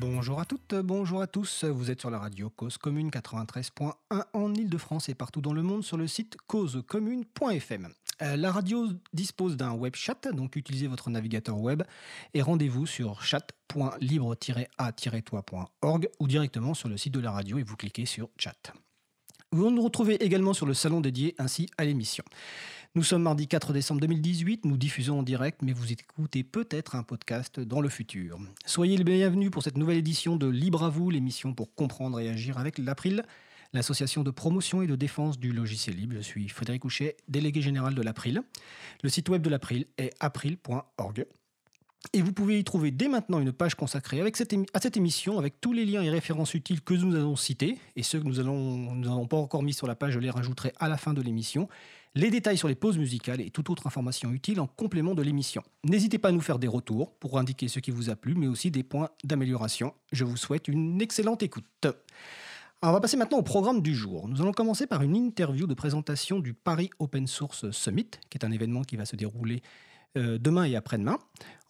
Bonjour à toutes, bonjour à tous. Vous êtes sur la radio Cause Commune 93.1 en Ile-de-France et partout dans le monde sur le site causecommune.fm. Euh, la radio dispose d'un web chat, donc utilisez votre navigateur web et rendez-vous sur chat.libre-a-toi.org ou directement sur le site de la radio et vous cliquez sur chat. Vous nous retrouvez également sur le salon dédié ainsi à l'émission. Nous sommes mardi 4 décembre 2018, nous diffusons en direct, mais vous écoutez peut-être un podcast dans le futur. Soyez les bienvenus pour cette nouvelle édition de Libre à vous, l'émission pour comprendre et agir avec l'April, l'association de promotion et de défense du logiciel libre. Je suis Frédéric Couchet, délégué général de l'April. Le site web de l'April est april.org. Et vous pouvez y trouver dès maintenant une page consacrée avec cette à cette émission, avec tous les liens et références utiles que nous avons cités, et ceux que nous n'avons pas encore mis sur la page, je les rajouterai à la fin de l'émission, les détails sur les pauses musicales et toute autre information utile en complément de l'émission. N'hésitez pas à nous faire des retours pour indiquer ce qui vous a plu, mais aussi des points d'amélioration. Je vous souhaite une excellente écoute. on va passer maintenant au programme du jour. Nous allons commencer par une interview de présentation du Paris Open Source Summit, qui est un événement qui va se dérouler euh, demain et après-demain.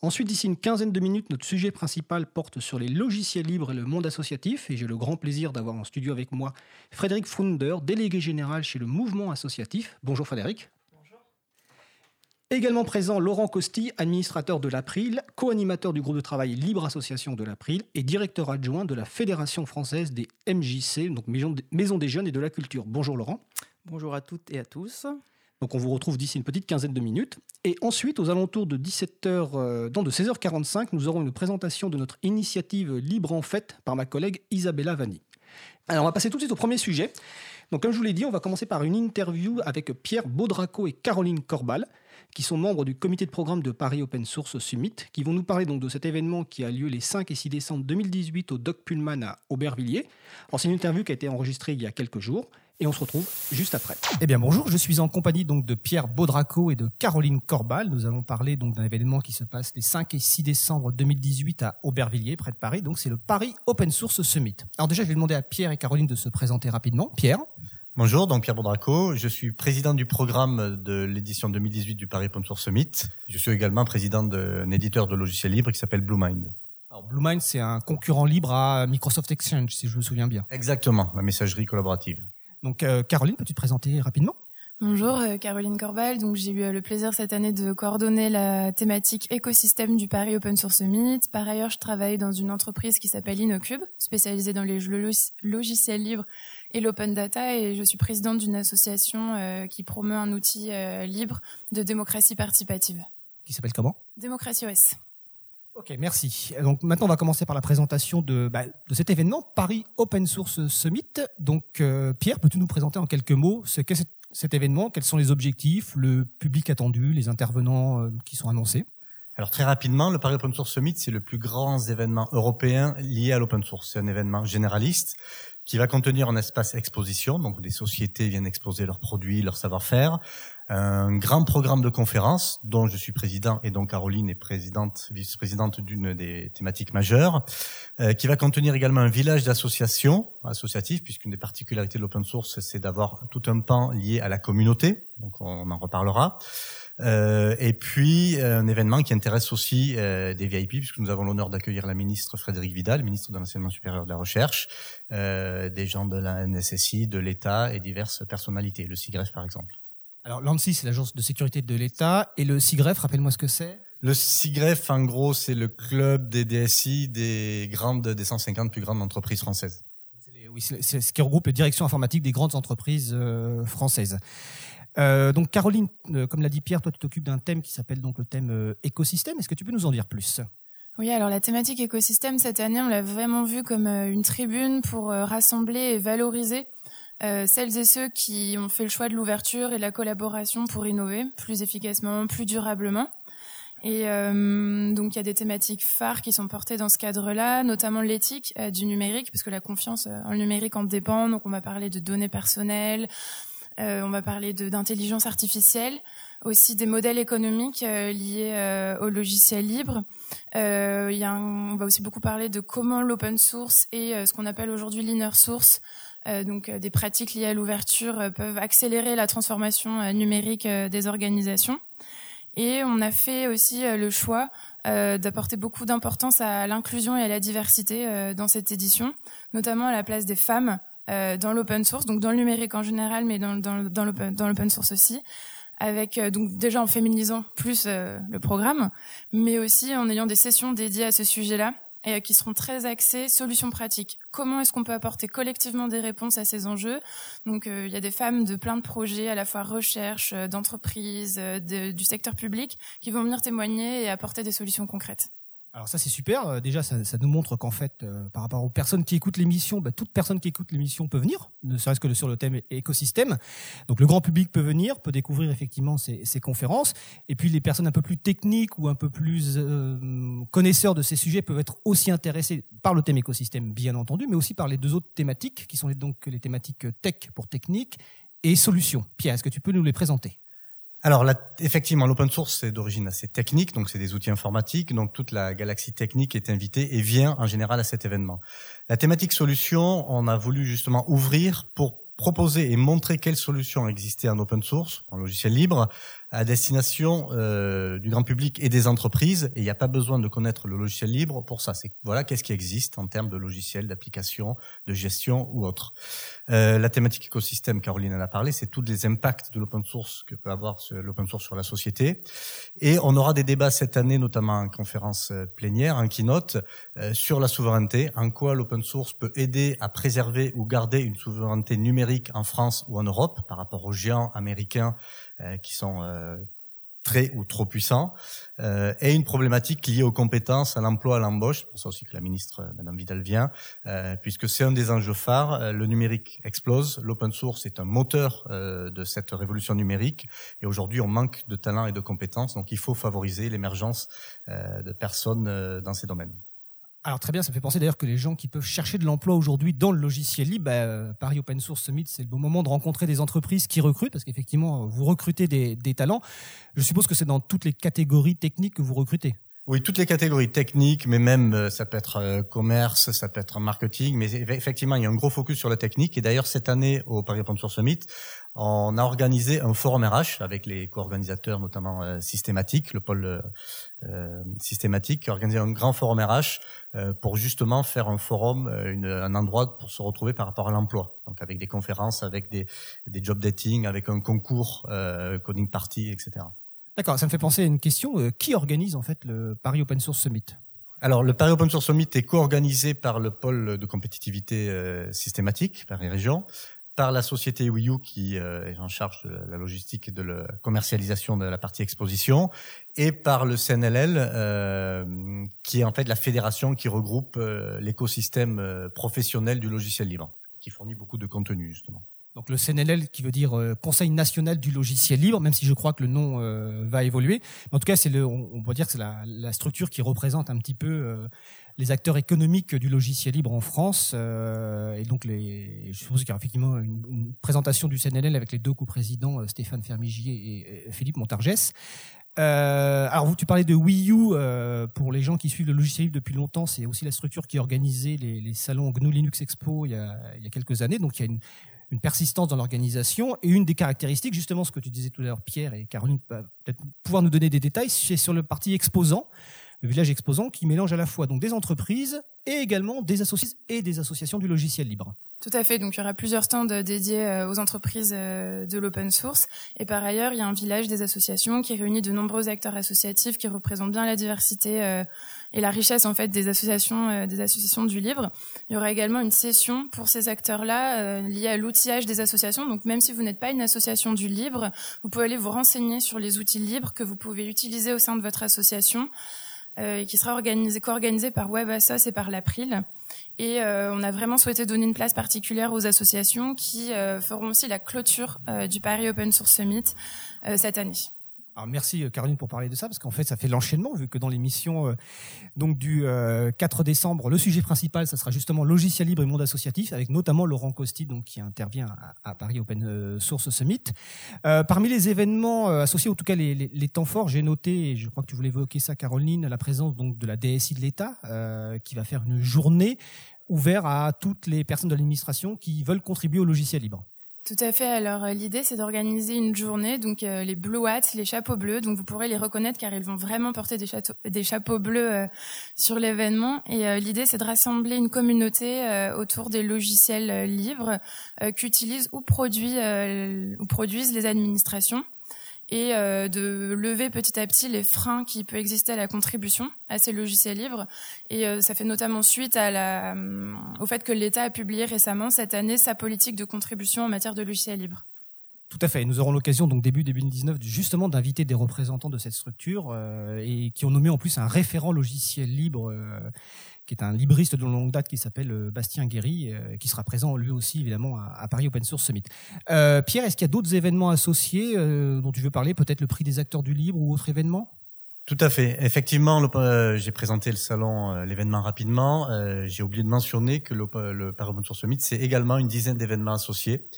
Ensuite, d'ici une quinzaine de minutes, notre sujet principal porte sur les logiciels libres et le monde associatif. Et j'ai le grand plaisir d'avoir en studio avec moi Frédéric Funder, délégué général chez le mouvement associatif. Bonjour Frédéric. Bonjour. Également présent Laurent Costi, administrateur de l'April, co-animateur du groupe de travail Libre Association de l'April et directeur adjoint de la Fédération française des MJC, donc Maison des Jeunes et de la Culture. Bonjour Laurent. Bonjour à toutes et à tous. Donc on vous retrouve d'ici une petite quinzaine de minutes. Et ensuite, aux alentours de 17h, euh, de 16h45, nous aurons une présentation de notre initiative Libre en Fête par ma collègue Isabella Vanni. Alors on va passer tout de suite au premier sujet. Donc comme je vous l'ai dit, on va commencer par une interview avec Pierre Baudraco et Caroline Corbal, qui sont membres du comité de programme de Paris Open Source Summit, qui vont nous parler donc de cet événement qui a lieu les 5 et 6 décembre 2018 au Doc Pullman à Aubervilliers. c'est une interview qui a été enregistrée il y a quelques jours et on se retrouve juste après. Eh bien bonjour, je suis en compagnie donc de Pierre Baudraco et de Caroline Corbal. Nous allons parler donc d'un événement qui se passe les 5 et 6 décembre 2018 à Aubervilliers, près de Paris. Donc c'est le Paris Open Source Summit. Alors déjà, je vais demander à Pierre et Caroline de se présenter rapidement. Pierre Bonjour, donc Pierre Baudraco, je suis président du programme de l'édition 2018 du Paris Open Source Summit. Je suis également président d'un éditeur de logiciels libres qui s'appelle BlueMind. Alors BlueMind, c'est un concurrent libre à Microsoft Exchange, si je me souviens bien. Exactement, la messagerie collaborative. Donc euh, Caroline, peux-tu te présenter rapidement? Bonjour, euh, Caroline Corbal. Donc j'ai eu euh, le plaisir cette année de coordonner la thématique écosystème du Paris Open Source Summit. Par ailleurs, je travaille dans une entreprise qui s'appelle InnoCube, spécialisée dans les logiciels libres et l'open data, et je suis présidente d'une association qui promeut un outil libre de démocratie participative. Qui s'appelle comment? Démocratie OS. Ok, merci. Donc maintenant, on va commencer par la présentation de, bah, de cet événement, Paris Open Source Summit. Donc euh, Pierre, peux-tu nous présenter en quelques mots ce qu'est cet événement? Quels sont les objectifs, le public attendu, les intervenants euh, qui sont annoncés? Alors très rapidement, le Paris Open Source Summit, c'est le plus grand événement européen lié à l'open source. C'est un événement généraliste qui va contenir un espace exposition, donc des sociétés viennent exposer leurs produits, leur savoir-faire, un grand programme de conférences dont je suis président et dont Caroline est présidente, vice-présidente d'une des thématiques majeures, euh, qui va contenir également un village d'associations associatives, puisqu'une des particularités de l'open source, c'est d'avoir tout un pan lié à la communauté, donc on en reparlera. Euh, et puis un événement qui intéresse aussi euh, des VIP, puisque nous avons l'honneur d'accueillir la ministre Frédéric Vidal, ministre de l'enseignement supérieur de la recherche, euh, des gens de la NSSI, de l'État et diverses personnalités, le SIGREF par exemple. Alors l'ANSI, c'est l'agence de sécurité de l'État, et le SIGREF, rappelle-moi ce que c'est? Le SIGREF, en gros, c'est le club des DSI des grandes, des 150 plus grandes entreprises françaises. Oui, c'est ce qui regroupe les directions informatiques des grandes entreprises françaises. Euh, donc Caroline, euh, comme l'a dit Pierre, toi tu t'occupes d'un thème qui s'appelle donc le thème euh, écosystème. Est-ce que tu peux nous en dire plus? Oui, alors la thématique écosystème cette année, on l'a vraiment vu comme une tribune pour rassembler et valoriser celles et ceux qui ont fait le choix de l'ouverture et de la collaboration pour innover plus efficacement, plus durablement. Et donc il y a des thématiques phares qui sont portées dans ce cadre-là, notamment l'éthique du numérique, parce que la confiance en le numérique en dépend. Donc on va parler de données personnelles, on va parler d'intelligence artificielle. aussi des modèles économiques liés au logiciel libre. il y a on va aussi beaucoup parler de comment l'open source et ce qu'on appelle aujourd'hui l'inner source euh, donc euh, des pratiques liées à l'ouverture euh, peuvent accélérer la transformation numérique des organisations. Et on a fait aussi le choix d'apporter beaucoup d'importance à l'inclusion et à la diversité dans cette édition, notamment à la place des femmes dans l'open source, donc dans le numérique en général, mais dans, dans, dans l'open source aussi avec donc déjà en féminisant plus le programme, mais aussi en ayant des sessions dédiées à ce sujet-là et euh, qui seront très axés solutions pratiques. Comment est-ce qu'on peut apporter collectivement des réponses à ces enjeux? Donc, euh, il y a des femmes de plein de projets, à la fois recherche, euh, d'entreprises, du secteur public, qui vont venir témoigner et apporter des solutions concrètes. Alors ça c'est super. Euh, déjà ça, nous montre qu'en fait, euh, par rapport aux personnes qui écoutent l'émission, bah, toute personne qui écoute l'émission peut venir, ne serait-ce que sur le thème écosystème. Donc le grand public peut venir, peut découvrir effectivement ces, conférences. Et puis les personnes un peu plus techniques ou un peu plus euh, connaisseurs de ces sujets peuvent être aussi intéressés par le thème écosystème, bien entendu, mais aussi par les deux autres thématiques qui sont donc les thématiques tech pour technique et solutions. Pierre, est-ce que tu peux nous les présenter? Alors effectivement, l'open source c'est d'origine assez technique, donc c'est des outils informatiques, donc toute la galaxie technique est invitée et vient en général à cet événement. La thématique solution, on a voulu justement ouvrir pour proposer et montrer quelles solutions existaient en open source, en logiciel libre, à destination euh, du grand public et des entreprises. Et il n'y a pas besoin de connaître le logiciel libre pour ça. C'est voilà qu'est-ce qui existe en termes de logiciels, d'applications, de gestion ou autre. Euh, la thématique écosystème, Caroline en a parlé, c'est tous les impacts de l'open source que peut avoir l'open source sur la société. Et on aura des débats cette année, notamment en conférence euh, plénière, en keynote, euh, sur la souveraineté, en quoi l'open source peut aider à préserver ou garder une souveraineté numérique en France ou en Europe par rapport aux géants américains qui sont euh, très ou trop puissants, euh, et une problématique liée aux compétences, à l'emploi, à l'embauche. C'est pour ça aussi que la ministre, Madame Vidal, vient, puisque c'est un des enjeux phares. le numérique explose, l'open source est un moteur de cette révolution numérique, et aujourd'hui on manque de talents et de compétences, donc il faut favoriser l'émergence de personnes dans ces domaines. Alors très bien, ça me fait penser d'ailleurs que les gens qui peuvent chercher de l'emploi aujourd'hui dans le logiciel libre, bah, euh, Paris Open Source Summit, c'est le bon moment de rencontrer des entreprises qui recrutent, parce qu'effectivement, vous recrutez des, des talents. Je suppose que c'est dans toutes les catégories techniques que vous recrutez. Oui, toutes les catégories techniques, mais même euh, ça peut être euh, commerce, ça peut être marketing, mais effectivement, il y a un gros focus sur la technique. Et d'ailleurs, cette année, au Paris Open Summit, on a organisé un forum RH avec les co-organisateurs, notamment euh, Systématique, le pôle Systématique, qui a organisé un grand forum RH pour justement faire un forum, un endroit pour se retrouver par rapport à l'emploi. Donc avec des conférences, avec des, des job dating, avec un concours, coding party, etc. D'accord, ça me fait penser à une question. qui organise en fait le Paris Open Source Summit? Alors, le Paris Open Source Summit est co-organisé par le pôle de compétitivité systématique, Paris Région, par la société Wii qui euh, est en charge de la logistique et de la commercialisation de la partie exposition, et par le CNLL, euh, qui est en fait la fédération qui regroupe euh, l'écosystème euh, professionnel du logiciel libre, qui fournit beaucoup de contenu justement. Donc le CNLL qui veut dire Conseil national du logiciel libre, même si je crois que le nom va évoluer. Mais en tout cas, c'est le, on, on, peut dire que c'est la, la, structure qui représente un petit peu les acteurs économiques du logiciel libre en France. Euh, et donc, les, je suppose qu'il y aura effectivement une, présentation du CNLL avec les deux co-présidents, euh, Stéphane Fermigier et, Philippe Montargès. Euh, alors, vous, tu parlais de Wii U. Euh, pour les gens qui suivent le logiciel libre depuis longtemps, c'est aussi la structure qui organisait les, les salons GNU Linux Expo il y a, il y a quelques années. Donc, il y a une, une persistance dans l'organisation. Et une des caractéristiques, justement, ce que tu disais tout à l'heure, Pierre et Caroline, peut-être pouvoir nous donner des détails, c'est sur le parti exposant le village exposant qui mélange à la fois donc des entreprises et également des associations et des associations du logiciel libre. Tout à fait. Donc, il y aura plusieurs stands dédiés euh, aux entreprises euh, de l'open source. Et par ailleurs, il y a un village des associations qui réunit de nombreux acteurs associatifs qui représentent bien la diversité euh, et la richesse, en fait, des associations, des associations du libre. Il y aura également une session pour ces acteurs-là liée à l'outillage des associations. Donc, même si vous n'êtes pas une association du libre, vous pouvez aller vous renseigner sur les outils libres que vous pouvez utiliser au sein de votre association. Euh, qui sera organisé, co-organisé par WebAssos et par l'April. Et euh, on a vraiment souhaité donner une place particulière aux associations qui euh, feront aussi la clôture du Paris Open Source Summit cette année. Merci euh, Caroline pour parler de ça parce qu'en fait ça fait l'enchaînement vu que dans l'émission euh, du 4 euh, décembre le sujet principal ça sera justement logiciel libre et monde associatif avec notamment Laurent Costi donc qui intervient à, Paris Open Source Summit. parmi les événements associés en tout cas les, temps forts j'ai noté et je crois que tu voulais évoquer ça Caroline la présence de la DSI de l'État qui va faire une journée ouverte à toutes les personnes de l'administration qui veulent contribuer au logiciel libre. Tout à fait. Alors euh, l'idée c'est d'organiser une journée, donc euh, les blue hats, les chapeaux bleus, donc vous pourrez les reconnaître car ils vont vraiment porter des, des chapeaux bleus euh, sur l'événement. Et l'idée c'est de rassembler une communauté autour des logiciels libres qu'utilisent ou, produit, ou produisent les administrations et euh, de lever petit à petit les freins qui peuvent exister à la contribution à ces logiciels libres. Et euh, ça fait notamment suite euh, au fait que l'État a publié récemment cette année sa politique de contribution en matière de logiciels libres. Tout à fait. Nous aurons l'occasion donc début 2019 justement d'inviter des représentants de cette structure et qui ont nommé en plus un référent logiciel libre qui est un libriste de longue date qui s'appelle euh, Bastien Guéry, euh, qui sera présent lui aussi évidemment à, Paris Open Source Summit. Euh, Pierre, est-ce qu'il y a d'autres événements associés dont tu veux parler Peut-être le prix des acteurs du libre ou autre événement? Tout à fait. Effectivement, j'ai présenté le salon, l'événement rapidement. j'ai oublié de mentionner que le, le Paris Open Source Summit, c'est également une dizaine d'événements associés,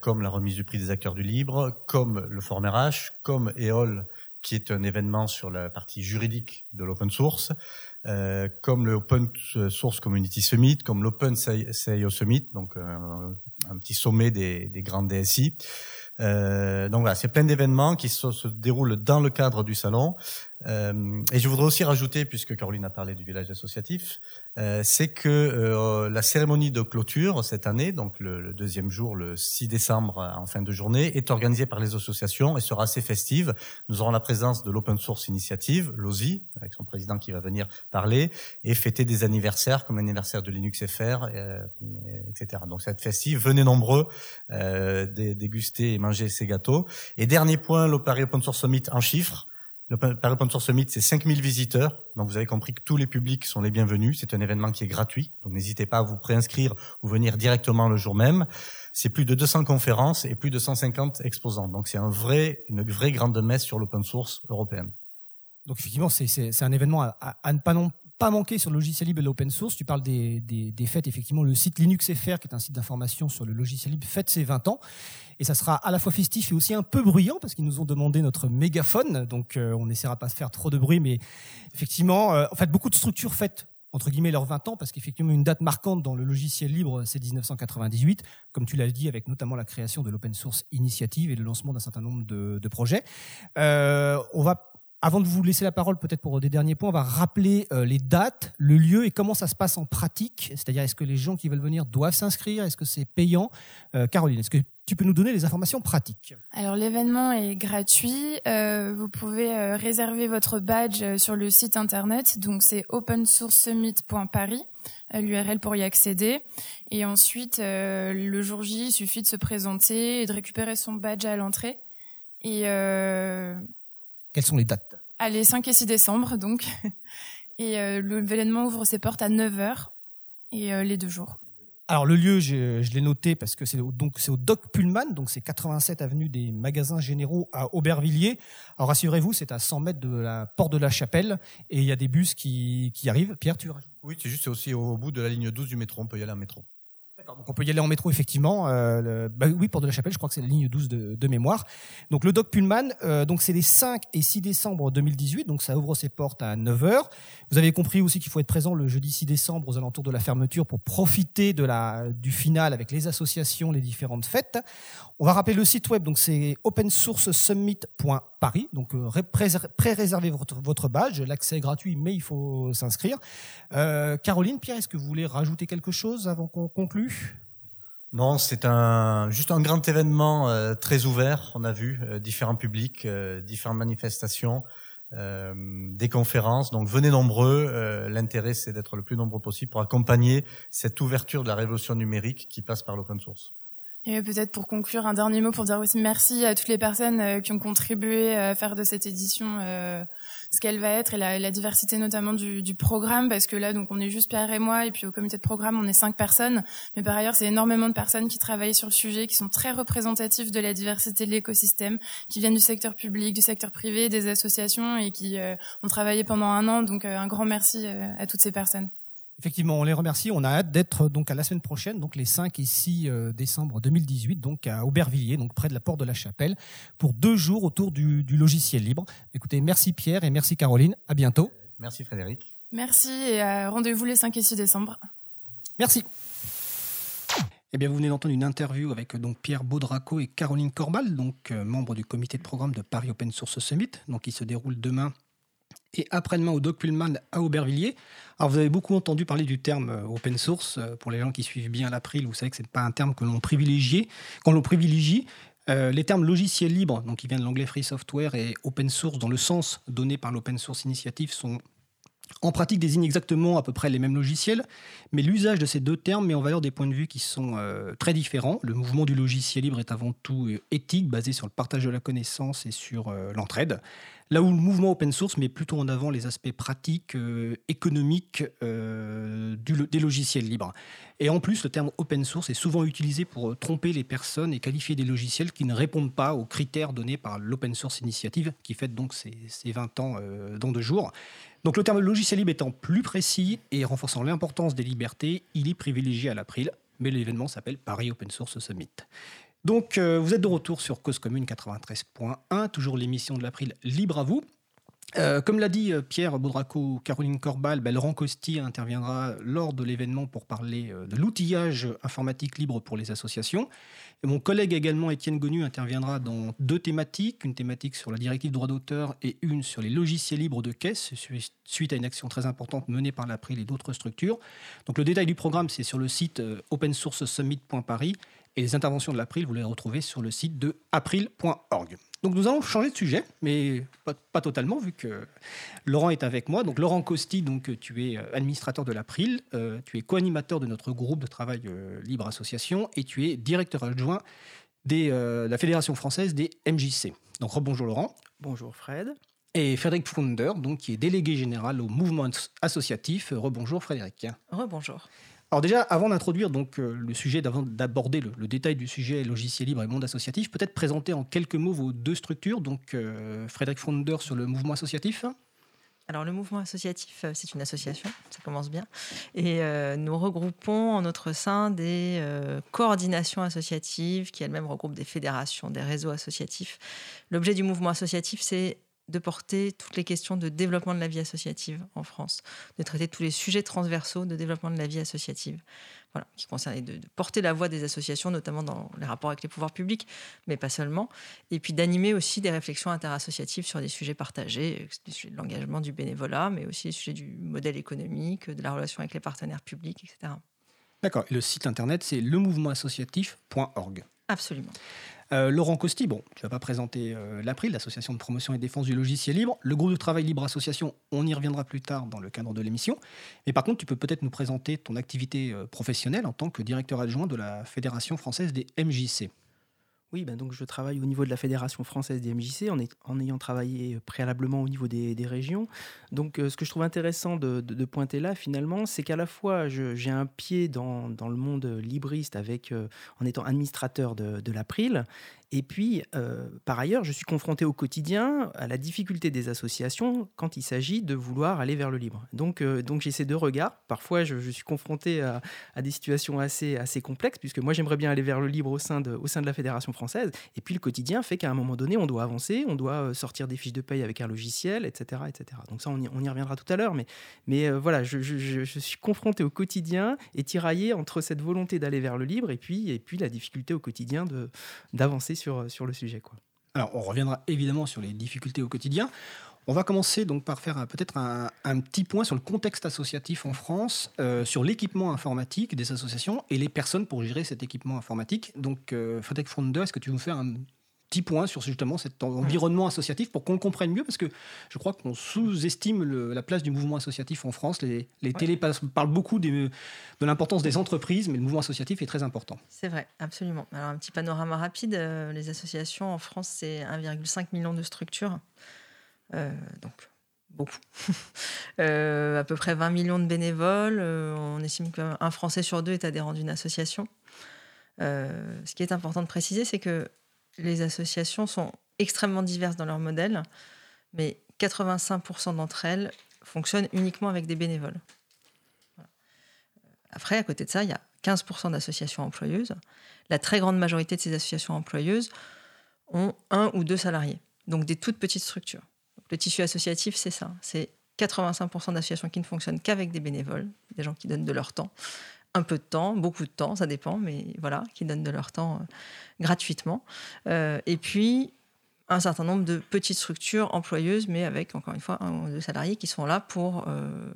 comme la remise du prix des acteurs du libre, comme le Forum RH, comme EOL, qui est un événement sur la partie juridique de l'open source, euh, comme le Open Source Community Summit, comme l'Open CIO Summit, donc euh, un petit sommet des, des grandes DSI. Euh, donc voilà, c'est plein d'événements qui se, déroulent dans le cadre du salon. Euh, et je voudrais aussi rajouter, puisque Caroline a parlé du village associatif, euh, c'est que euh, la cérémonie de clôture cette année, donc le, le, deuxième jour, le 6 décembre en fin de journée, est organisée par les associations et sera assez festive. Nous aurons la présence de l'Open Source Initiative, l'OSI, avec son président qui va venir parler, et fêter des anniversaires comme l'anniversaire de Linux FR, etc. Donc cette festive, venez nombreux déguster et manger ces gâteaux. Et dernier point, l'Opari Open Source Summit en chiffres. Le Paris Open Source Summit, c'est 5000 visiteurs. Donc, vous avez compris que tous les publics sont les bienvenus. C'est un événement qui est gratuit. Donc, n'hésitez pas à vous préinscrire ou venir directement le jour même. C'est plus de 200 conférences et plus de 150 exposants. Donc, c'est un vrai, une vraie grande messe sur l'open source européenne. Donc, effectivement, c'est un événement à, à, ne pas non pas manquer sur le logiciel libre et l'open source. Tu parles des, des, des, fêtes, effectivement, le site Linux FR, qui est un site d'information sur le logiciel libre, fête ses 20 ans. Et ça sera à la fois festif et aussi un peu bruyant, parce qu'ils nous ont demandé notre mégaphone. Donc, euh, on n'essaiera pas de faire trop de bruit, mais effectivement, euh, en fait, beaucoup de structures fêtent entre guillemets leurs 20 ans, parce qu'effectivement, une date marquante dans le logiciel libre, c'est 1998, comme tu l'as dit, avec notamment la création de l'Open Source Initiative et le lancement d'un certain nombre de, de projets. Euh, on va avant de vous laisser la parole, peut-être pour des derniers points, on va rappeler euh, les dates, le lieu et comment ça se passe en pratique. C'est-à-dire, est-ce que les gens qui veulent venir doivent s'inscrire? Est-ce que c'est payant? Euh, Caroline, est-ce que tu peux nous donner les informations pratiques? Alors, l'événement est gratuit. Euh, vous pouvez réserver votre badge sur le site internet. Donc, c'est opensourcesummit.paris, l'URL pour y accéder. Et ensuite, le jour J, il suffit de se présenter et de récupérer son badge à l'entrée. Et quelles sont les dates? Allez, 5 et 6 décembre, donc. Et euh, l'événement ouvre ses portes à 9h et euh, les deux jours. Alors le lieu, je, je l'ai noté parce que c'est donc c'est au Doc Pullman, donc c'est 87 avenue des Magasins Généraux à Aubervilliers. Alors rassurez-vous, c'est à 100 mètres de la porte de la Chapelle et il y a des bus qui, qui arrivent. Pierre, tu rajoutes? Oui, c'est juste aussi au bout de la ligne 12 du métro, on peut y aller en métro. Donc on peut y aller en métro effectivement. Euh, bah oui, Porte de la Chapelle, je crois que c'est la ligne 12 de, mémoire. Donc le Doc Pullman, euh, donc c'est les 5 et 6 décembre 2018, donc ça ouvre ses portes à 9h. Vous avez compris aussi qu'il faut être présent le jeudi 6 décembre aux alentours de la fermeture pour profiter de la du final avec les associations, les différentes fêtes. On va rappeler le site web, donc c'est opensourcesummit.paris. Donc euh, pré-réservez votre, badge, l'accès est gratuit, mais il faut s'inscrire. Euh, Caroline, Pierre, est-ce que vous voulez rajouter quelque chose avant qu'on conclue? Non, c'est un juste un grand événement euh, très ouvert. On a vu différents publics, différentes manifestations, des conférences. Donc venez nombreux. L'intérêt, c'est d'être le plus nombreux possible pour accompagner cette ouverture de la révolution numérique qui passe par l'open source. Et peut-être pour conclure, un dernier mot pour dire aussi merci à toutes les personnes euh, qui ont contribué à faire de cette édition euh, ce qu'elle va être et la, la diversité notamment du, programme parce que là donc on est juste Pierre et moi et puis au comité de programme on est cinq personnes mais par ailleurs c'est énormément de personnes qui travaillent sur le sujet qui sont très représentatifs de la diversité de l'écosystème qui viennent du secteur public du secteur privé des associations et qui euh, ont travaillé pendant un an donc un grand merci à toutes ces personnes. Effectivement, on les remercie. On a hâte d'être donc à la semaine prochaine, donc les 5 et 6 euh, décembre 2018, donc à Aubervilliers, donc près de la porte de la Chapelle, pour deux jours autour du, du logiciel libre. Écoutez, merci Pierre et merci Caroline. À bientôt. Merci Frédéric. Merci et euh, rendez-vous les 5 et 6 décembre. Merci. Eh bien, vous venez d'entendre une interview avec donc Pierre Baudraco et Caroline Corbal, donc euh, membres du comité de programme de Paris Open Source Summit, donc qui se déroule demain et après-demain au Doc Pullman à Aubervilliers. Alors vous avez beaucoup entendu parler du terme euh, open source. Euh, pour les gens qui suivent bien l'April, vous savez que ce n'est pas un terme que l'on privilégie. Quand l'on privilégie, euh, les termes logiciel libre, donc qui viennent de l'anglais free software, et open source dans le sens donné par l'Open Source Initiative sont en pratique désignent exactement à peu près les mêmes logiciels, mais l'usage de ces deux termes met en valeur des points de vue qui sont très différents. Le mouvement du logiciel libre est avant tout éthique, basé sur le partage de la connaissance et sur l'entraide. Là où le mouvement open source met plutôt en avant les aspects pratiques, euh, économiques euh, des logiciels libres. Et en plus, le terme open source est souvent utilisé pour euh, tromper les personnes et qualifier des logiciels qui ne répondent pas aux critères donnés par l'Open Source Initiative, qui fête donc ses, ses 20 ans dans deux jours. Donc le terme logiciel libre étant plus précis et renforçant l'importance des libertés, il est privilégié à l'April, mais l'événement s'appelle Paris Open Source Summit. Donc, euh, vous êtes de retour sur Cause Commune 93.1, toujours l'émission de l'April libre à vous. Euh, comme l'a dit euh, Pierre Baudraco, Caroline Corbal, ben, Laurent Costi interviendra lors de l'événement pour parler de l'outillage informatique libre pour les associations. Et mon collègue également, Étienne Gonu, interviendra dans deux thématiques, une thématique sur la directive droit d'auteur et une sur les logiciels libres de caisse, suite à une action très importante menée par l'April et d'autres structures. Donc le détail du programme, c'est sur le site opensourcesummit.paris et les interventions de l'April, vous les retrouvez sur le site de april.org. Donc nous allons changer de sujet, mais pas, totalement, vu que Laurent est avec moi. Donc Laurent Costi, donc, tu es euh, administrateur de l'April, euh, tu es co-animateur de notre groupe de travail euh, Libre Association et tu es directeur adjoint de la Fédération française des MJC. Donc rebonjour Laurent. Bonjour Fred. Et Frédéric Founder, donc, qui est délégué général au mouvement associatif. Rebonjour Frédéric. Rebonjour. Alors déjà, avant d'introduire donc euh, le sujet, d'aborder le, détail du sujet logiciel libre et monde associatif, peut-être présenter en quelques mots vos deux structures. Donc euh, Frédéric Fonder sur le mouvement associatif. Alors le mouvement associatif, euh, c'est une association, ça commence bien, et nous regroupons en notre sein des coordinations associatives qui elles-mêmes regroupent des fédérations, des réseaux associatifs. L'objet du mouvement associatif, c'est de porter toutes les questions de développement de la vie associative en France, de traiter tous les sujets transversaux de développement de la vie associative, voilà, qui concernent de, de porter la voix des associations, notamment dans les rapports avec les pouvoirs publics, mais pas seulement, et puis d'animer aussi des réflexions interassociatives sur des sujets partagés, des sujets de l'engagement, du bénévolat, mais aussi des sujets du modèle économique, de la relation avec les partenaires publics, etc. D'accord. Le site internet, c'est lemouvementassociatif.org. Absolument. Euh, Laurent Costi, bon, tu vas pas présenter euh, l'April, l'association de promotion et défense du logiciel libre. Le groupe de travail Libre Association, on y reviendra plus tard dans le cadre de l'émission. Mais par contre, tu peux peut-être nous présenter ton activité euh, professionnelle en tant que directeur adjoint de la Fédération française des MJC. Oui, ben donc je travaille au niveau de la Fédération française des MJC en, ayant travaillé préalablement au niveau des, régions. Donc ce que je trouve intéressant de, pointer là finalement, c'est qu'à la fois j'ai un pied dans, le monde libriste avec, en étant administrateur de l'April et puis, euh, par ailleurs, je suis confronté au quotidien à la difficulté des associations quand il s'agit de vouloir aller vers le libre. Donc, euh, donc j'ai ces deux regards. Parfois, je, suis confronté à, des situations assez, assez complexes, puisque moi, j'aimerais bien aller vers le libre au sein, de, au sein de la Fédération française. Et puis, le quotidien fait qu'à un moment donné, on doit avancer, on doit euh, sortir des fiches de paye avec un logiciel, etc. etc. Donc ça, on y, reviendra tout à l'heure. Mais, mais voilà, je, je, je, suis confronté au quotidien et tiraillé entre cette volonté d'aller vers le libre et puis, et puis la difficulté au quotidien d'avancer sur, sur le sujet. Alors, on reviendra évidemment sur les difficultés au quotidien. On va commencer donc par faire peut-être un, petit point sur le contexte associatif en France, euh, sur l'équipement informatique des associations et les personnes pour gérer cet équipement informatique. Donc, euh, Frédéric est-ce que tu veux faire un petit point sur justement cet environnement associatif pour qu'on le comprenne mieux parce que je crois qu'on sous-estime la place du mouvement associatif en France. Les, les télés parlent beaucoup de l'importance des entreprises, mais le mouvement associatif est très important. C'est vrai, absolument. Alors un petit panorama rapide, euh, les associations en France, c'est 1,5 million de structures. Euh, donc beaucoup. Euh, à peu près 20 millions de bénévoles. on estime qu'un Français sur deux est adhérent d'une association. ce qui est important de préciser, c'est que les associations sont extrêmement diverses dans leur modèle, mais 85% d'entre elles fonctionnent uniquement avec des bénévoles. Après, à côté de ça, il y a 15% d'associations employeuses. La très grande majorité de ces associations employeuses ont un ou deux salariés, donc des toutes petites structures. le tissu associatif, c'est ça. C'est 85% d'associations qui ne fonctionnent qu'avec des bénévoles, des gens qui donnent de leur temps, un peu de temps, beaucoup de temps, ça dépend, mais voilà, qui donnent de leur temps euh, gratuitement. Euh, et puis, un certain nombre de petites structures employeuses, mais avec, encore une fois, un ou deux salariés qui sont là pour euh,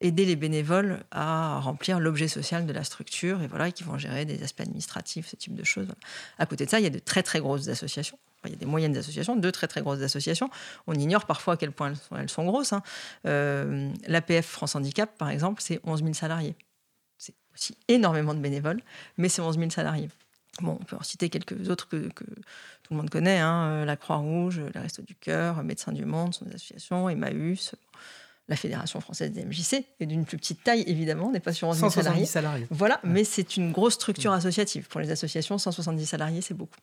aider les bénévoles à remplir l'objet social de la structure et voilà, qui vont gérer des aspects administratifs, ce type de choses. À côté de ça, il y a de très très grosses associations. il y a des moyennes associations, deux très très grosses associations. On ignore parfois à quel point elles sont, grosses. Hein. L'APF France Handicap, par exemple, c'est 11 000 salariés aussi énormément de bénévoles, mais c'est 11 000 salariés. Bon, on peut en citer quelques autres que, tout le monde connaît, hein, euh, la Croix-Rouge, les Restos du Cœur, Médecins du Monde, son association, Emmaüs, la Fédération française des MJC est d'une plus petite taille, évidemment, n'est pas sur 11 salariés. salariés. Voilà, mais c'est une grosse structure associative. Pour les associations, 170 salariés, c'est beaucoup.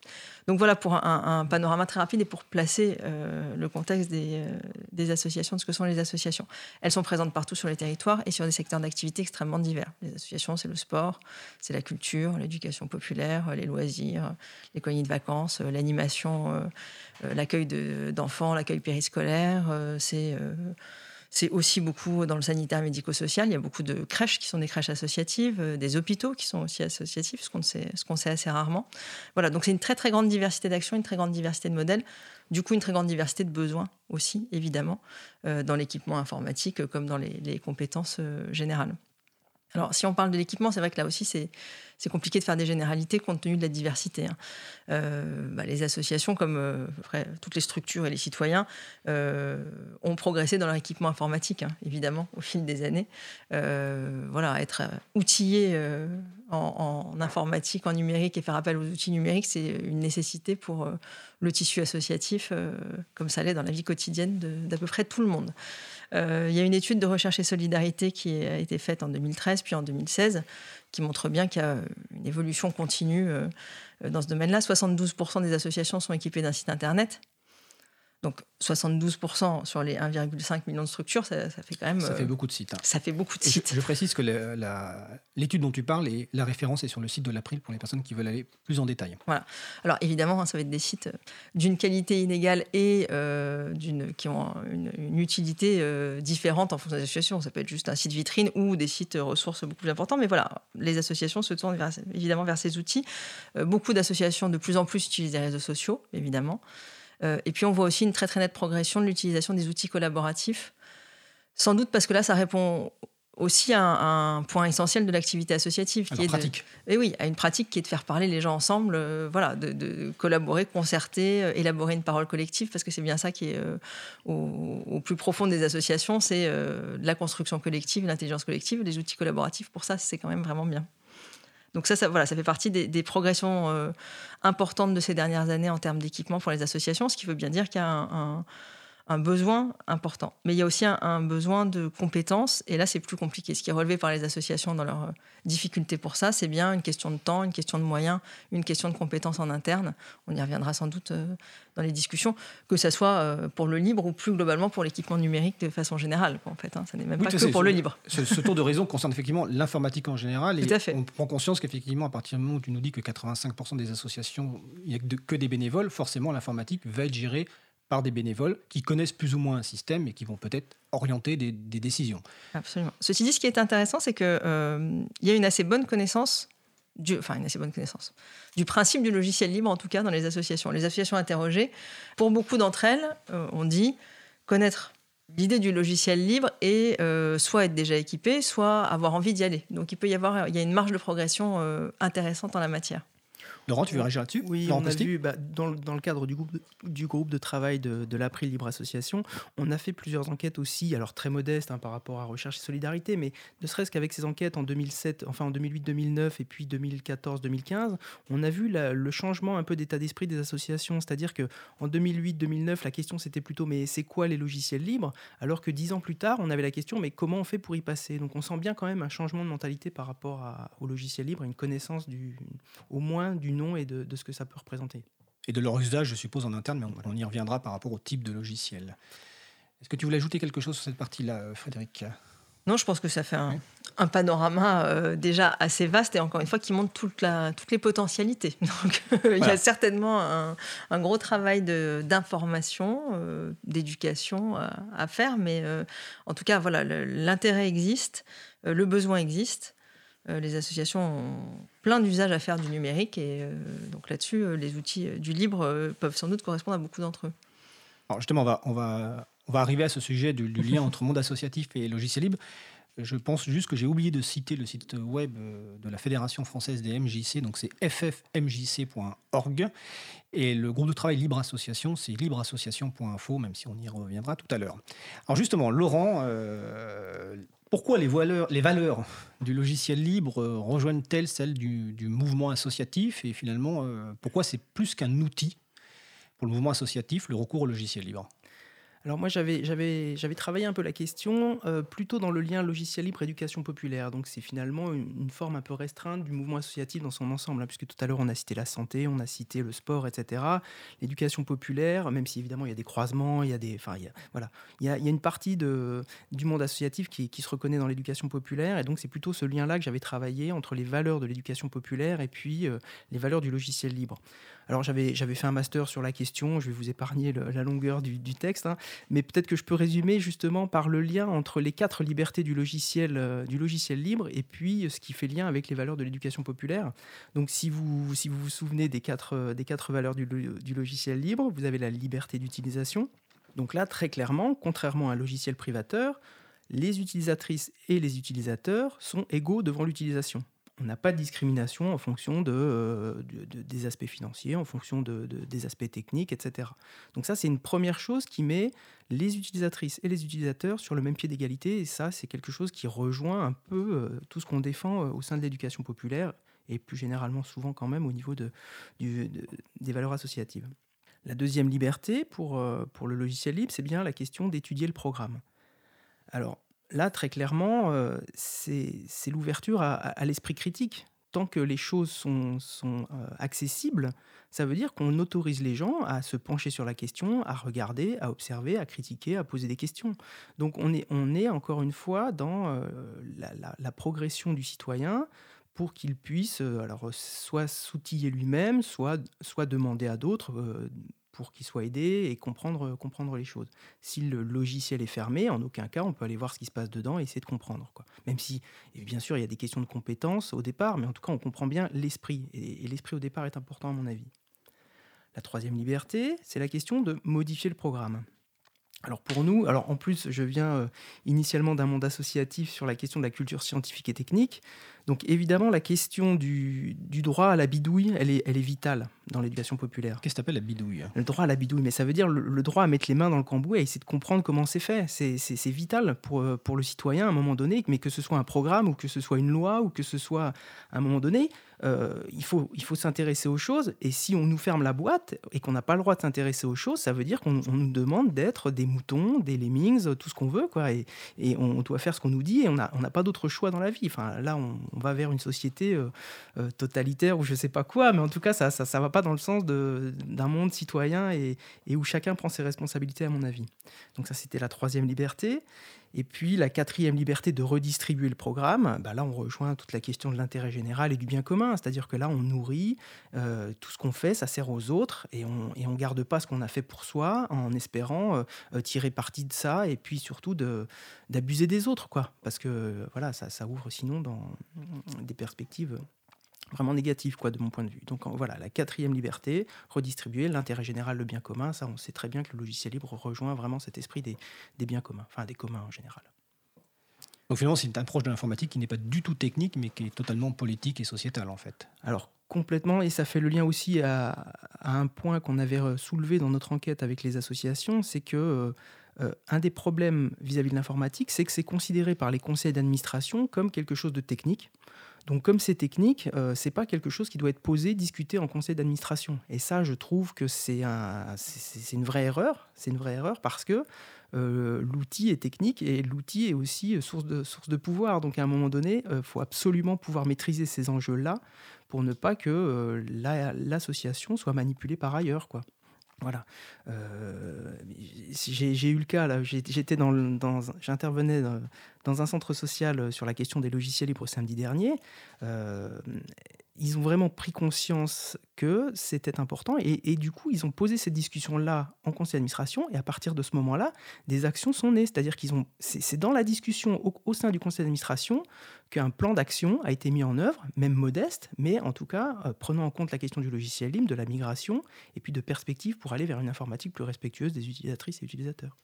Donc voilà pour un, panorama très rapide et pour placer euh, le contexte des, euh, des, associations, de ce que sont les associations. Elles sont présentes partout sur les territoires et sur des secteurs d'activité extrêmement divers. Les associations, c'est le sport, c'est la culture, l'éducation populaire, les loisirs, les colonies de vacances, euh, l'animation, l'accueil d'enfants, l'accueil périscolaire, c'est c'est aussi beaucoup dans le sanitaire médico-social. Il y a beaucoup de crèches qui sont des crèches associatives, euh, des hôpitaux qui sont aussi associatifs, ce qu'on sait, assez rarement. Voilà, donc c'est une très très grande diversité d'actions, une très grande diversité de modèles. Du coup, une très grande diversité de besoins aussi, évidemment, euh, dans l'équipement informatique comme dans les, compétences euh, générales. Alors, si on parle de l'équipement, c'est vrai que là aussi, c'est, compliqué de faire des généralités compte tenu de la diversité. Hein. Euh, bah, les associations, comme euh, toutes les structures et les citoyens, euh, ont progressé dans leur équipement informatique, hein, évidemment, au fil des années. voilà, être outillé en, informatique, en numérique et faire appel aux outils numériques, c'est une nécessité pour le tissu associatif, comme ça l'est dans la vie quotidienne d'à peu près tout le monde. Euh, il y a une étude de recherche et solidarité qui a été faite en 2013 puis en 2016 qui montre bien qu'il y a une évolution continue euh, dans ce domaine-là. 72% des associations sont équipées d'un site internet. Donc 72% sur les 1,5 million de structures, ça, fait quand même. Ça fait euh, beaucoup de sites. Hein. Ça fait beaucoup de sites. Je, précise que l'étude dont tu parles, et la référence est sur le site de l'April pour les personnes qui veulent aller plus en détail. Voilà. Alors évidemment, hein, ça va être des sites euh, d'une qualité inégale et euh, qui ont une, utilité différente en fonction des associations. Ça peut être juste un site vitrine ou des sites ressources beaucoup plus importants. Mais voilà, les associations se tournent évidemment vers ces outils. beaucoup d'associations de plus en plus utilisent les réseaux sociaux, évidemment. Euh, et puis on voit aussi une très très nette progression de l'utilisation des outils collaboratifs, sans doute parce que là ça répond aussi à un, point essentiel de l'activité associative, qui est pratique. et oui, à une pratique qui est de faire parler les gens ensemble, euh, voilà, de, collaborer, concerter, euh, élaborer une parole collective, parce que c'est bien ça qui est au, plus profond des associations, c'est la construction collective, l'intelligence collective, les outils collaboratifs. Pour ça, c'est quand même vraiment bien. Donc ça, voilà, ça fait partie des, progressions euh, importantes de ces dernières années en termes d'équipement pour les associations, ce qui veut bien dire qu'il y a un besoin important. Mais il y a aussi un, besoin de compétences, et là c'est plus compliqué. Ce qui est relevé par les associations dans leurs difficultés pour ça, c'est bien une question de temps, une question de moyens, une question de compétences en interne. On y reviendra sans doute euh, dans les discussions, que ce soit euh, pour le libre ou plus globalement pour l'équipement numérique de façon générale. En fait, hein. ça n'est même pas que pour le libre. Ce, tour de raison concerne effectivement l'informatique en général, et on prend conscience qu'effectivement, à partir du moment où tu nous dis que 85% des associations, il n'y a que des bénévoles, forcément l'informatique va être gérée par des bénévoles qui connaissent plus ou moins un système et qui vont peut-être orienter des, décisions. Absolument. Ceci dit, ce qui est intéressant, c'est qu'il euh, y a une assez bonne connaissance du, enfin une assez bonne connaissance du principe du logiciel libre, en tout cas dans les associations. Les associations interrogées, pour beaucoup d'entre elles, euh, on dit connaître l'idée du logiciel libre et euh, soit être déjà équipé, soit avoir envie d'y aller. Donc il peut y avoir, il y a une marge de progression intéressante en la matière. Laurent, tu veux réagir là-dessus Oui, on a vu bah, dans, dans, le cadre du groupe de, du groupe de travail de, de l'April Libre Association, on a fait plusieurs enquêtes aussi, alors très modestes hein, par rapport à Recherche et Solidarité, mais ne serait-ce qu'avec ces enquêtes en 2007, enfin en 2008-2009 et puis 2014-2015, on a vu la, le changement un peu d'état d'esprit des associations. C'est-à-dire que en 2008-2009, la question c'était plutôt mais c'est quoi les logiciels libres? Alors que dix ans plus tard, on avait la question mais comment on fait pour y passer? Donc on sent bien quand même un changement de mentalité par rapport à, au logiciel libre, une connaissance du, au moins du nom et de, de ce que ça peut représenter. Et de leur usage, je suppose, en interne, mais on, on y reviendra par rapport au type de logiciel. Est-ce que tu voulais ajouter quelque chose sur cette partie-là, Frédéric? Non, je pense que ça fait un, un panorama euh, déjà assez vaste et encore une fois qui montre toute la, toutes les potentialités. Donc euh, voilà. il y a certainement un, un gros travail d'information, euh, d'éducation à, à, faire, mais euh, en tout cas, voilà, l'intérêt existe, euh, le besoin existe. Euh, les associations ont plein d'usages à faire du numérique et donc là-dessus, les outils du libre peuvent sans doute correspondre à beaucoup d'entre eux. Alors justement, on va, on va on va arriver à ce sujet du, du lien entre monde associatif et logiciel libre. Je pense juste que j'ai oublié de citer le site web de la Fédération française des MJC, donc c'est ffmjc.org. Et le groupe de travail Libre Association, c'est libreassociation.info, même si on y reviendra tout à l'heure. Alors justement, Laurent, euh, pourquoi les valeurs, du logiciel libre rejoignent-elles celles du, du, mouvement associatif Et finalement, euh, pourquoi c'est plus qu'un outil pour le mouvement associatif, le recours au logiciel libre? Alors moi, j'avais, travaillé un peu la question euh, plutôt dans le lien logiciel libre éducation populaire. Donc c'est finalement une, forme un peu restreinte du mouvement associatif dans son ensemble, hein, puisque tout à l'heure on a cité la santé, on a cité le sport, etc. L'éducation populaire, même si évidemment il y a des croisements, il y a des, enfin voilà, il y a, il y a une partie de, du monde associatif qui, qui se reconnaît dans l'éducation populaire, et donc c'est plutôt ce lien-là que j'avais travaillé entre les valeurs de l'éducation populaire et puis euh, les valeurs du logiciel libre. Alors j'avais fait un master sur la question, je vais vous épargner la longueur du, texte, hein, mais peut-être que je peux résumer justement par le lien entre les quatre libertés du logiciel, euh, libre et puis ce qui fait lien avec les valeurs de l'éducation populaire. Donc si vous, vous souvenez des quatre, euh, des quatre valeurs du, du logiciel libre, vous avez la liberté d'utilisation. Donc là, très clairement, contrairement à un logiciel privateur, les utilisatrices et les utilisateurs sont égaux devant l'utilisation on n'a pas de discrimination en fonction de, euh, de, de, des aspects financiers, en fonction de, des aspects techniques, etc. Donc ça, c'est une première chose qui met les utilisatrices et les utilisateurs sur le même pied d'égalité, et ça, c'est quelque chose qui rejoint un peu euh, tout ce qu'on défend euh, au sein de l'éducation populaire, et plus généralement souvent quand même au niveau des valeurs associatives. La deuxième liberté pour, pour le logiciel libre, c'est bien la question d'étudier le programme. Alors, là, très clairement, euh, c'est l'ouverture à, l'esprit critique. Tant que les choses sont, euh, accessibles, ça veut dire qu'on autorise les gens à se pencher sur la question, à regarder, à observer, à critiquer, à poser des questions. Donc on est, encore une fois dans euh, la, progression du citoyen pour qu'il puisse alors, soit s'outiller lui-même, soit, demander à d'autres pour qu'il soit aidé et comprendre, les choses. Si le logiciel est fermé, en aucun cas, on peut aller voir ce qui se passe dedans et essayer de comprendre. Quoi. Même si, bien sûr, il y a des questions de compétences au départ, mais en tout cas, on comprend bien l'esprit. Et, l'esprit au départ est important à mon avis. La troisième liberté, c'est la question de modifier le programme. Alors pour nous, en plus je viens euh, initialement d'un monde associatif sur la question de la culture scientifique et technique, donc évidemment la question du, du droit à la bidouille, elle est, elle est vitale dans l'éducation populaire. Qu'est-ce que tu appelles la bidouille? Le droit à la bidouille, mais ça veut dire le, le, droit à mettre les mains dans le cambouis et essayer de comprendre comment c'est fait. C'est vital pour, euh, pour le citoyen à un moment donné, mais que ce soit un programme ou que ce soit une loi ou que ce soit à un moment donné, euh, il faut, il faut s'intéresser aux choses. Et si on nous ferme la boîte et qu'on n'a pas le droit de s'intéresser aux choses, ça veut dire qu'on nous demande d'être des moutons, des lemmings, tout ce qu'on veut, quoi. Et, et, on doit faire ce qu'on nous dit et on n'a on a pas d'autre choix dans la vie. Enfin, là, on, on va vers une société euh, euh, totalitaire ou je sais pas quoi, mais en tout cas, ça, ça, ça va pas dans le sens d'un monde citoyen et, et où chacun prend ses responsabilités, à mon avis. Donc ça, c'était la troisième liberté. Et puis la quatrième liberté de redistribuer le programme, bah là on rejoint toute la question de l'intérêt général et du bien commun, c'est-à-dire que là on nourrit euh, tout ce qu'on fait, ça sert aux autres et on et on garde pas ce qu'on a fait pour soi en espérant euh, tirer parti de ça et puis surtout d'abuser des autres quoi, parce que voilà ça, ça ouvre sinon dans des perspectives vraiment négatif quoi de mon point de vue. Donc voilà la quatrième liberté redistribuer l'intérêt général le bien commun. Ça on sait très bien que le logiciel libre rejoint vraiment cet esprit des, des biens communs enfin des communs en général. Donc finalement c'est une approche de l'informatique qui n'est pas du tout technique mais qui est totalement politique et sociétale en fait. Alors Complètement, et ça fait le lien aussi à, à un point qu'on avait soulevé dans notre enquête avec les associations, c'est que euh, un des problèmes vis-à-vis de l'informatique, c'est que c'est considéré par les conseils d'administration comme quelque chose de technique. Donc, comme c'est technique, euh, c'est pas quelque chose qui doit être posé, discuté en conseil d'administration. Et ça, je trouve que c'est un, une vraie erreur. C'est une vraie erreur parce que euh, l'outil est technique et l'outil est aussi source de, source de pouvoir. Donc, à un moment donné, il faut absolument pouvoir maîtriser ces enjeux-là pour ne pas que l'association soit manipulée par ailleurs, quoi. Voilà. Euh, j'ai eu le cas, j'étais dans, j'intervenais dans, un centre social sur la question des logiciels libres samedi dernier. Euh, ils ont vraiment pris conscience que c'était important et, du coup, ils ont posé cette discussion-là en conseil d'administration et à partir de ce moment-là, des actions sont nées. C'est-à-dire qu'ils ont, c'est dans la discussion au, sein du conseil d'administration qu'un plan d'action a été mis en œuvre, même modeste, mais en tout cas euh, prenant en compte la question du logiciel libre, de la migration et puis de perspectives pour aller vers une informatique plus respectueuse des utilisatrices et utilisateurs.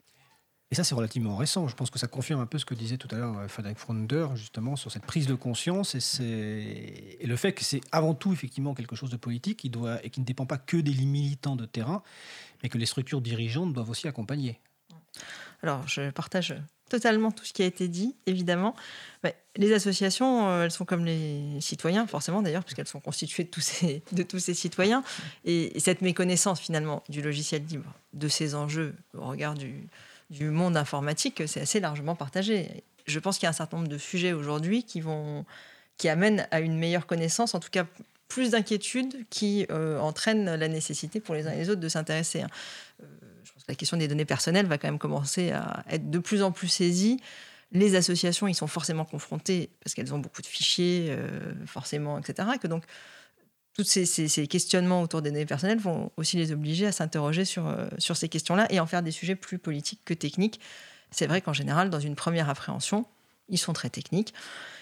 Et ça, c'est relativement récent. Je pense que ça confirme un peu ce que disait tout à l'heure euh, Frédéric Fronder, justement, sur cette prise de conscience et, le fait que c'est avant tout, effectivement, quelque chose de politique et qui ne dépend pas que des militants de terrain, mais que les structures dirigeantes doivent aussi accompagner. Alors, je partage totalement tout ce qui a été dit, évidemment. les associations, euh, elles sont comme les citoyens, forcément d'ailleurs, puisqu'elles sont constituées de tous ces citoyens. Et, cette méconnaissance, finalement, du logiciel libre, de ses enjeux au regard du, du monde informatique, c'est assez largement partagé. Je pense qu'il y a un certain nombre de sujets aujourd'hui qui amènent à une meilleure connaissance, en tout cas plus d'inquiétudes qui euh, entraînent la nécessité pour les uns et les autres de s'intéresser. Hein. Euh, je pense que la question des données personnelles va quand même commencer à être de plus en plus saisie. Les associations, ils sont forcément confrontés parce qu'elles ont beaucoup de fichiers, euh, forcément, etc. donc tous ces, questionnements autour des données personnelles vont aussi les obliger à s'interroger sur, euh, sur ces questions-là et en faire des sujets plus politiques que techniques. C'est vrai qu'en général, dans une première appréhension, ils sont très techniques.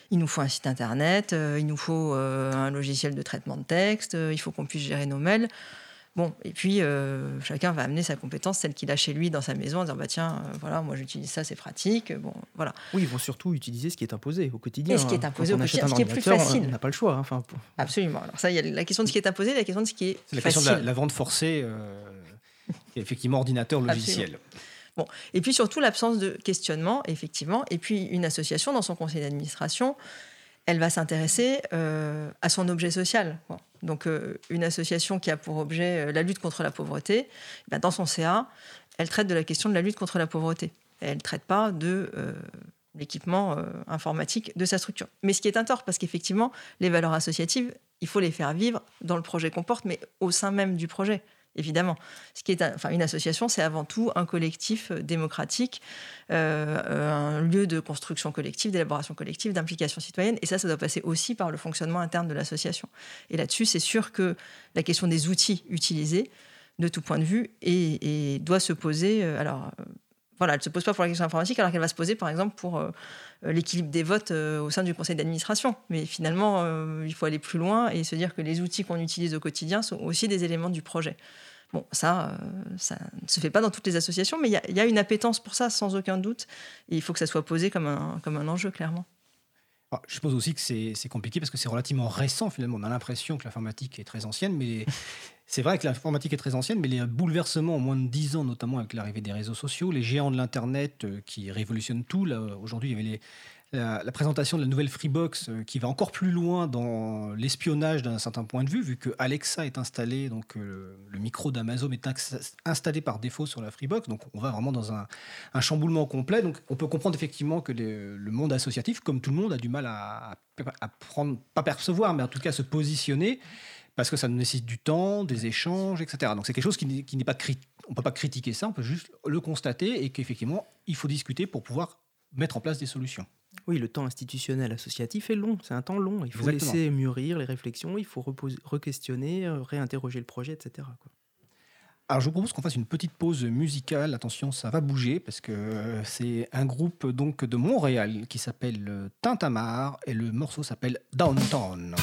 Il nous faut un site internet, euh, il nous faut euh, un logiciel de traitement de texte, il faut qu'on puisse gérer nos mails. Bon, et puis euh, chacun va amener sa compétence, celle qu'il a chez lui dans sa maison, en disant bah tiens, euh, voilà, moi j'utilise ça, c'est pratique. Bon, voilà. Oui, ils vont surtout utiliser ce qui est imposé au quotidien. Et ce qui est hein. imposé au quotidien, ce qui est plus facile. On n'a pas le choix. Hein, enfin, Absolument. Alors ça, il y a la question de ce qui est imposé, la question de ce qui est, c'est la question de la, vente forcée, euh, qui est effectivement ordinateur logiciel. Bon, et puis surtout l'absence de questionnement, effectivement, et puis une association dans son conseil d'administration elle va s'intéresser euh, à son objet social. Donc, euh, une association qui a pour objet euh, la lutte contre la pauvreté, eh ben, dans son CA, elle traite de la question de la lutte contre la pauvreté. Elle ne traite pas de l'équipement informatique de sa structure. Mais ce qui est un tort, parce qu'effectivement, les valeurs associatives, il faut les faire vivre dans le projet qu'on porte, mais au sein même du projet évidemment. Ce qui est, une association, c'est avant tout un collectif euh, démocratique, euh, un lieu de construction collective, d'élaboration collective, d'implication citoyenne. Et ça, ça doit passer aussi par le fonctionnement interne de l'association. Et là-dessus, c'est sûr que la question des outils utilisés, de tout point de vue, et, doit se poser. Euh, alors, voilà, elle ne se pose pas pour la question informatique, alors qu'elle va se poser, par exemple, pour l'équilibre des votes au sein du conseil d'administration. Mais finalement, il faut aller plus loin et se dire que les outils qu'on utilise au quotidien sont aussi des éléments du projet. Bon, ça, euh, ça ne se fait pas dans toutes les associations, mais il y, a une appétence pour ça, sans aucun doute. Et il faut que ça soit posé comme un, comme un enjeu, clairement. Ah, je suppose aussi que c'est compliqué parce que c'est relativement récent, finalement. On a l'impression que l'informatique est très ancienne, mais c'est vrai que l'informatique est très ancienne, mais les bouleversements en moins de 10 ans, notamment avec l'arrivée des réseaux sociaux, les géants de l'Internet euh, qui révolutionnent tout. Aujourd'hui, il y avait la, présentation de la nouvelle Freebox euh, qui va encore plus loin dans l'espionnage d'un certain point de vue, vu que Alexa est installé, donc euh, le micro d'Amazon est installé par défaut sur la Freebox, donc on va vraiment dans un, chamboulement complet. Donc on peut comprendre effectivement que le monde associatif, comme tout le monde, a du mal à, prendre, pas percevoir, mais en tout cas se positionner parce que ça nécessite du temps, des échanges, etc. Donc c'est quelque chose qui n'est pas on peut pas critiquer ça, on peut juste le constater et qu'effectivement il faut discuter pour pouvoir mettre en place des solutions. Oui, le temps institutionnel associatif est long, c'est un temps long. Il faut laisser mûrir les réflexions, il faut re-questionner, euh, réinterroger le projet, etc. Alors je vous propose qu'on fasse une petite pause musicale. Attention, ça va bouger parce que euh, c'est un groupe donc de Montréal qui s'appelle euh, Tintamar et le morceau s'appelle Downtown.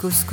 Cause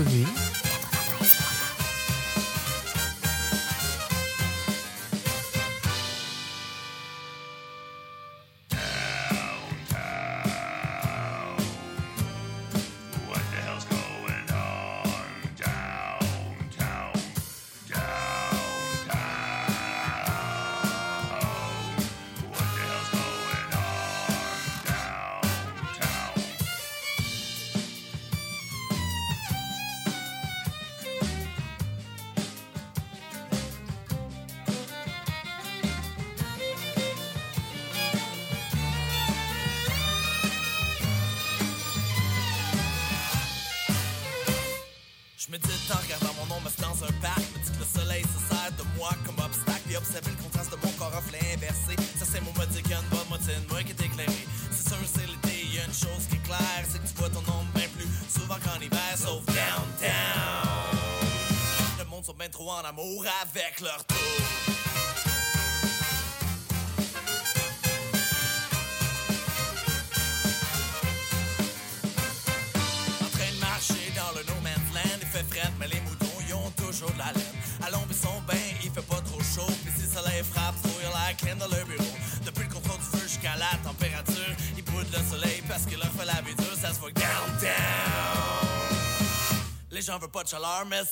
mais.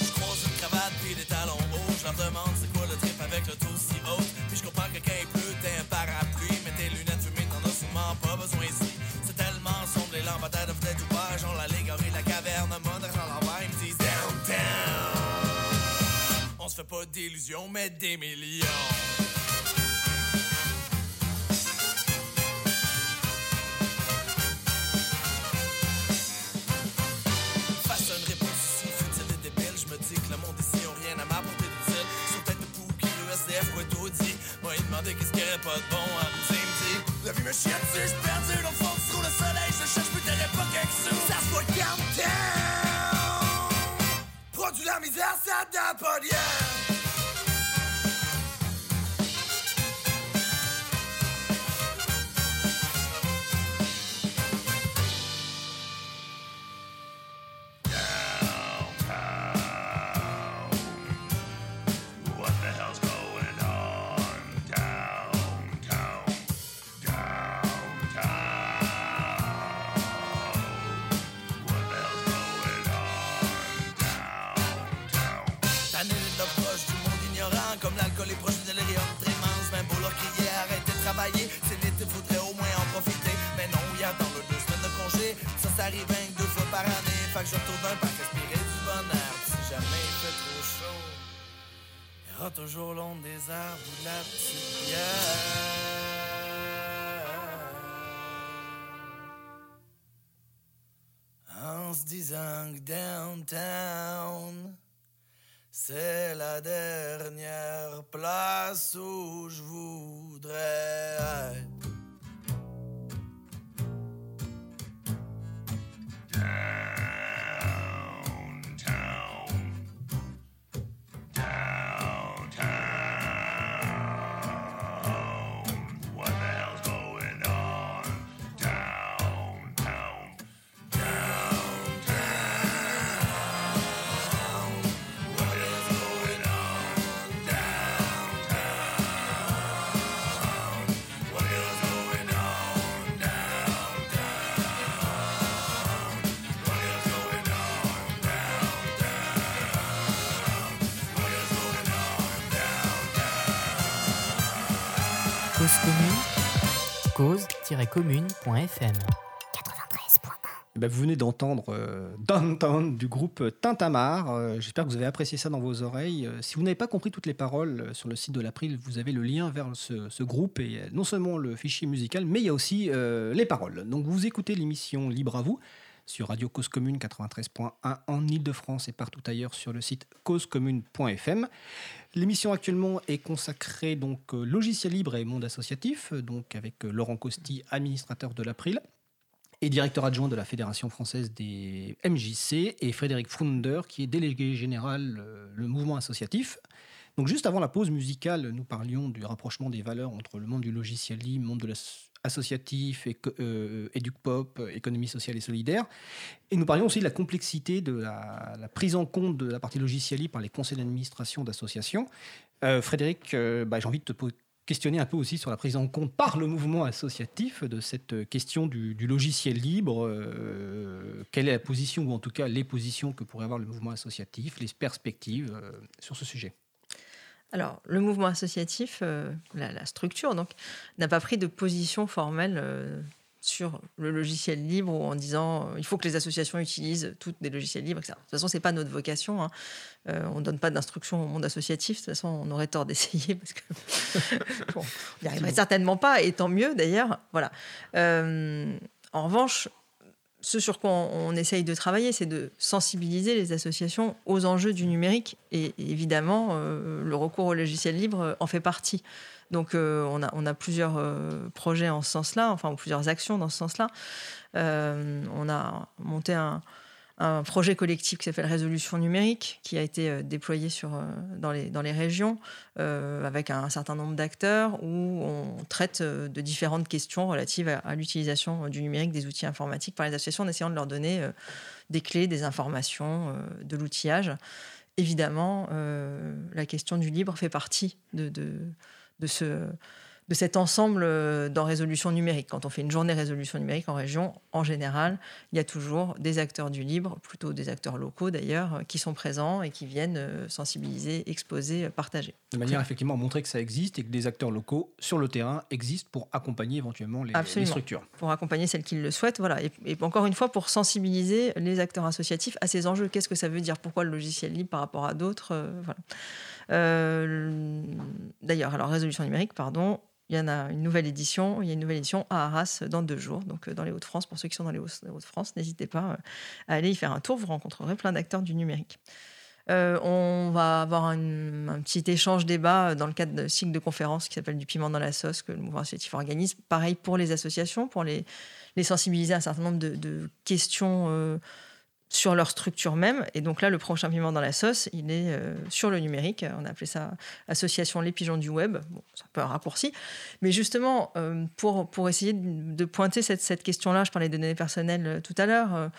Je croise une cravate puis des talons hauts. Je leur demande c'est quoi le trip avec le taux si haut. Puis je comprends que quand il pleut, t'es un parapluie. Mais tes lunettes fumées, t'en as sûrement pas besoin ici. C'est tellement sombre, les lampadaires de fenêtres ouvertes. Genre l'allégorie, la caverne, moderne à l'envers. Ils me disent. On se fait pas d'illusions, mais des. Que downtown, c'est la dernière place cause-commune.fm. Eh ben, vous venez d'entendre euh, Downtown du groupe Tintamar. Euh, J'espère que vous avez apprécié ça dans vos oreilles. Euh, si vous n'avez pas compris toutes les paroles euh, sur le site de l'April, vous avez le lien vers ce, ce groupe et non seulement le fichier musical, mais il y a aussi les paroles. Donc vous écoutez l'émission Libre à vous sur Radio Cause Commune 93.1 en Ile-de-France et partout ailleurs sur le site causecommune.fm. L'émission actuellement est consacrée donc euh, logiciel libre et monde associatif, euh, donc avec euh, Laurent Costi, administrateur de l'April et directeur adjoint de la Fédération française des MJC, et Frédéric Frunder, qui est délégué général le mouvement associatif. Donc juste avant la pause musicale, nous parlions du rapprochement des valeurs entre le monde du logiciel libre, le monde de l'associatif, éco- euh, éduc-pop, économie sociale et solidaire. Et nous parlions aussi de la complexité de la, prise en compte de la partie logiciel libre par les conseils d'administration d'associations. Euh, Frédéric, euh, bah, j'ai envie de te questionner un peu aussi sur la prise en compte par le mouvement associatif de cette question du, logiciel libre. euh, quelle est la position, ou en tout cas les positions que pourrait avoir le mouvement associatif, les perspectives euh, sur ce sujet? Alors, le mouvement associatif, euh, la, la structure, donc, n'a pas pris de position formelle euh, sur le logiciel libre ou en disant euh, il faut que les associations utilisent toutes des logiciels libres, etc. De toute façon, c'est pas notre vocation. hein. Euh, on ne donne pas d'instructions au monde associatif. De toute façon, on aurait tort d'essayer parce que bon, on n'y arriverait certainement pas, et tant mieux d'ailleurs. Voilà. En revanche, ce sur quoi on, essaye de travailler, c'est de sensibiliser les associations aux enjeux du numérique. Et, évidemment, euh, le recours au logiciel libre en fait partie. Donc, euh, on, a, plusieurs euh, projets en ce sens-là, enfin, plusieurs actions dans ce sens-là. On a monté un, un projet collectif qui s'appelle Résolution numérique, qui a été euh, déployé sur, euh, dans, les, dans les régions euh, avec un, certain nombre d'acteurs où on traite de différentes questions relatives à, l'utilisation du numérique, des outils informatiques par les associations, en essayant de leur donner des clés, des informations, de l'outillage. Évidemment, la question du libre fait partie de, de, de ce de cet ensemble euh, dans résolution numérique. Quand on fait une journée résolution numérique en région, en général, il y a toujours des acteurs du libre, plutôt des acteurs locaux d'ailleurs, euh, qui sont présents et qui viennent euh, sensibiliser, exposer, partager. De manière effectivement à montrer que ça existe et que des acteurs locaux sur le terrain existent pour accompagner éventuellement les, structures. Pour accompagner celles qui le souhaitent, voilà. Et, et encore une fois, pour sensibiliser les acteurs associatifs à ces enjeux. Qu'est-ce que ça veut dire? Pourquoi le logiciel libre par rapport à d'autres euh, Voilà. Euh, D'ailleurs, alors résolution numérique, pardon. Il y en a une nouvelle édition. Il y a une nouvelle édition à Arras dans deux jours, donc euh, dans les Hauts-de-France. Pour ceux qui sont dans les Hauts- Hauts-de-France, n'hésitez pas euh, à aller y faire un tour. Vous rencontrerez plein d'acteurs du numérique. Euh, on va avoir un, petit échange débat dans le cadre de cycle de conférences qui s'appelle Du piment dans la sauce que le mouvement associatif organise. Pareil pour les associations, pour les, sensibiliser à un certain nombre de, questions sur leur structure même. Et donc là, le prochain piment dans la sauce, il est euh, sur le numérique. On a appelé ça Association Les Pigeons du Web. Bon, c'est un peu un raccourci. Mais justement, euh, pour, pour essayer de, pointer cette, cette question-là, je parlais de données personnelles euh, tout à l'heure.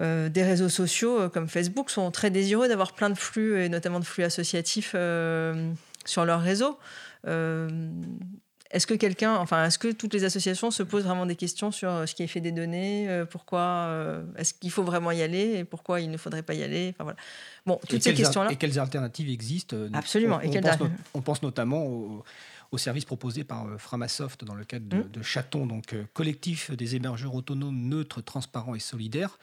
des réseaux sociaux comme Facebook sont très désireux d'avoir plein de flux, et notamment de flux associatifs sur leur réseau. Est-ce que quelqu'un, enfin, est-ce que toutes les associations se posent vraiment des questions sur euh, ce qui est fait des données euh, Pourquoi euh, Est-ce qu'il faut vraiment y aller Et pourquoi il ne faudrait pas y aller Enfin voilà. Bon, Et toutes ces quelles, questions-là. et quelles alternatives existent Absolument. On, Et on quelles pense, no- on pense notamment au, au service proposé par euh, Framasoft dans le cadre de, Mm. de Chaton, donc euh, collectif des hébergeurs autonomes, neutres, transparents et solidaires,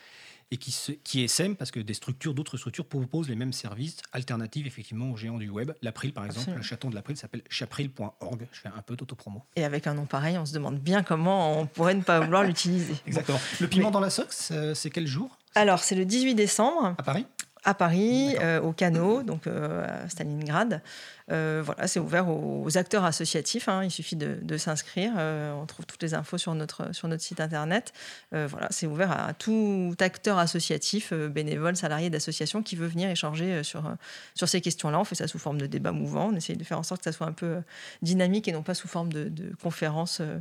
et qui, se, qui SM, parce que des structures, d'autres structures proposent les mêmes services alternatifs effectivement aux géants du web. L'April, par exemple, Absolument. le Chaton de l'April s'appelle chapril.org. Je fais un peu d'autopromo. Et avec un nom pareil, on se demande bien comment on pourrait ne pas vouloir l'utiliser. Exactement. Le piment dans la sauce, euh, c'est quel jour? Alors, c'est le 18 décembre. À Paris? À Paris, euh, au Canot, donc euh, à Stalingrad. Euh, voilà, c'est ouvert aux, aux acteurs associatifs. hein, il suffit de, de s'inscrire. on trouve toutes les infos sur notre, sur notre site internet. Voilà, c'est ouvert à tout acteur associatif, bénévole, salarié d'association qui veut venir échanger sur, sur ces questions-là. On fait ça sous forme de débat mouvant. On essaye de faire en sorte que ça soit un peu dynamique et non pas sous forme de, de conférence euh,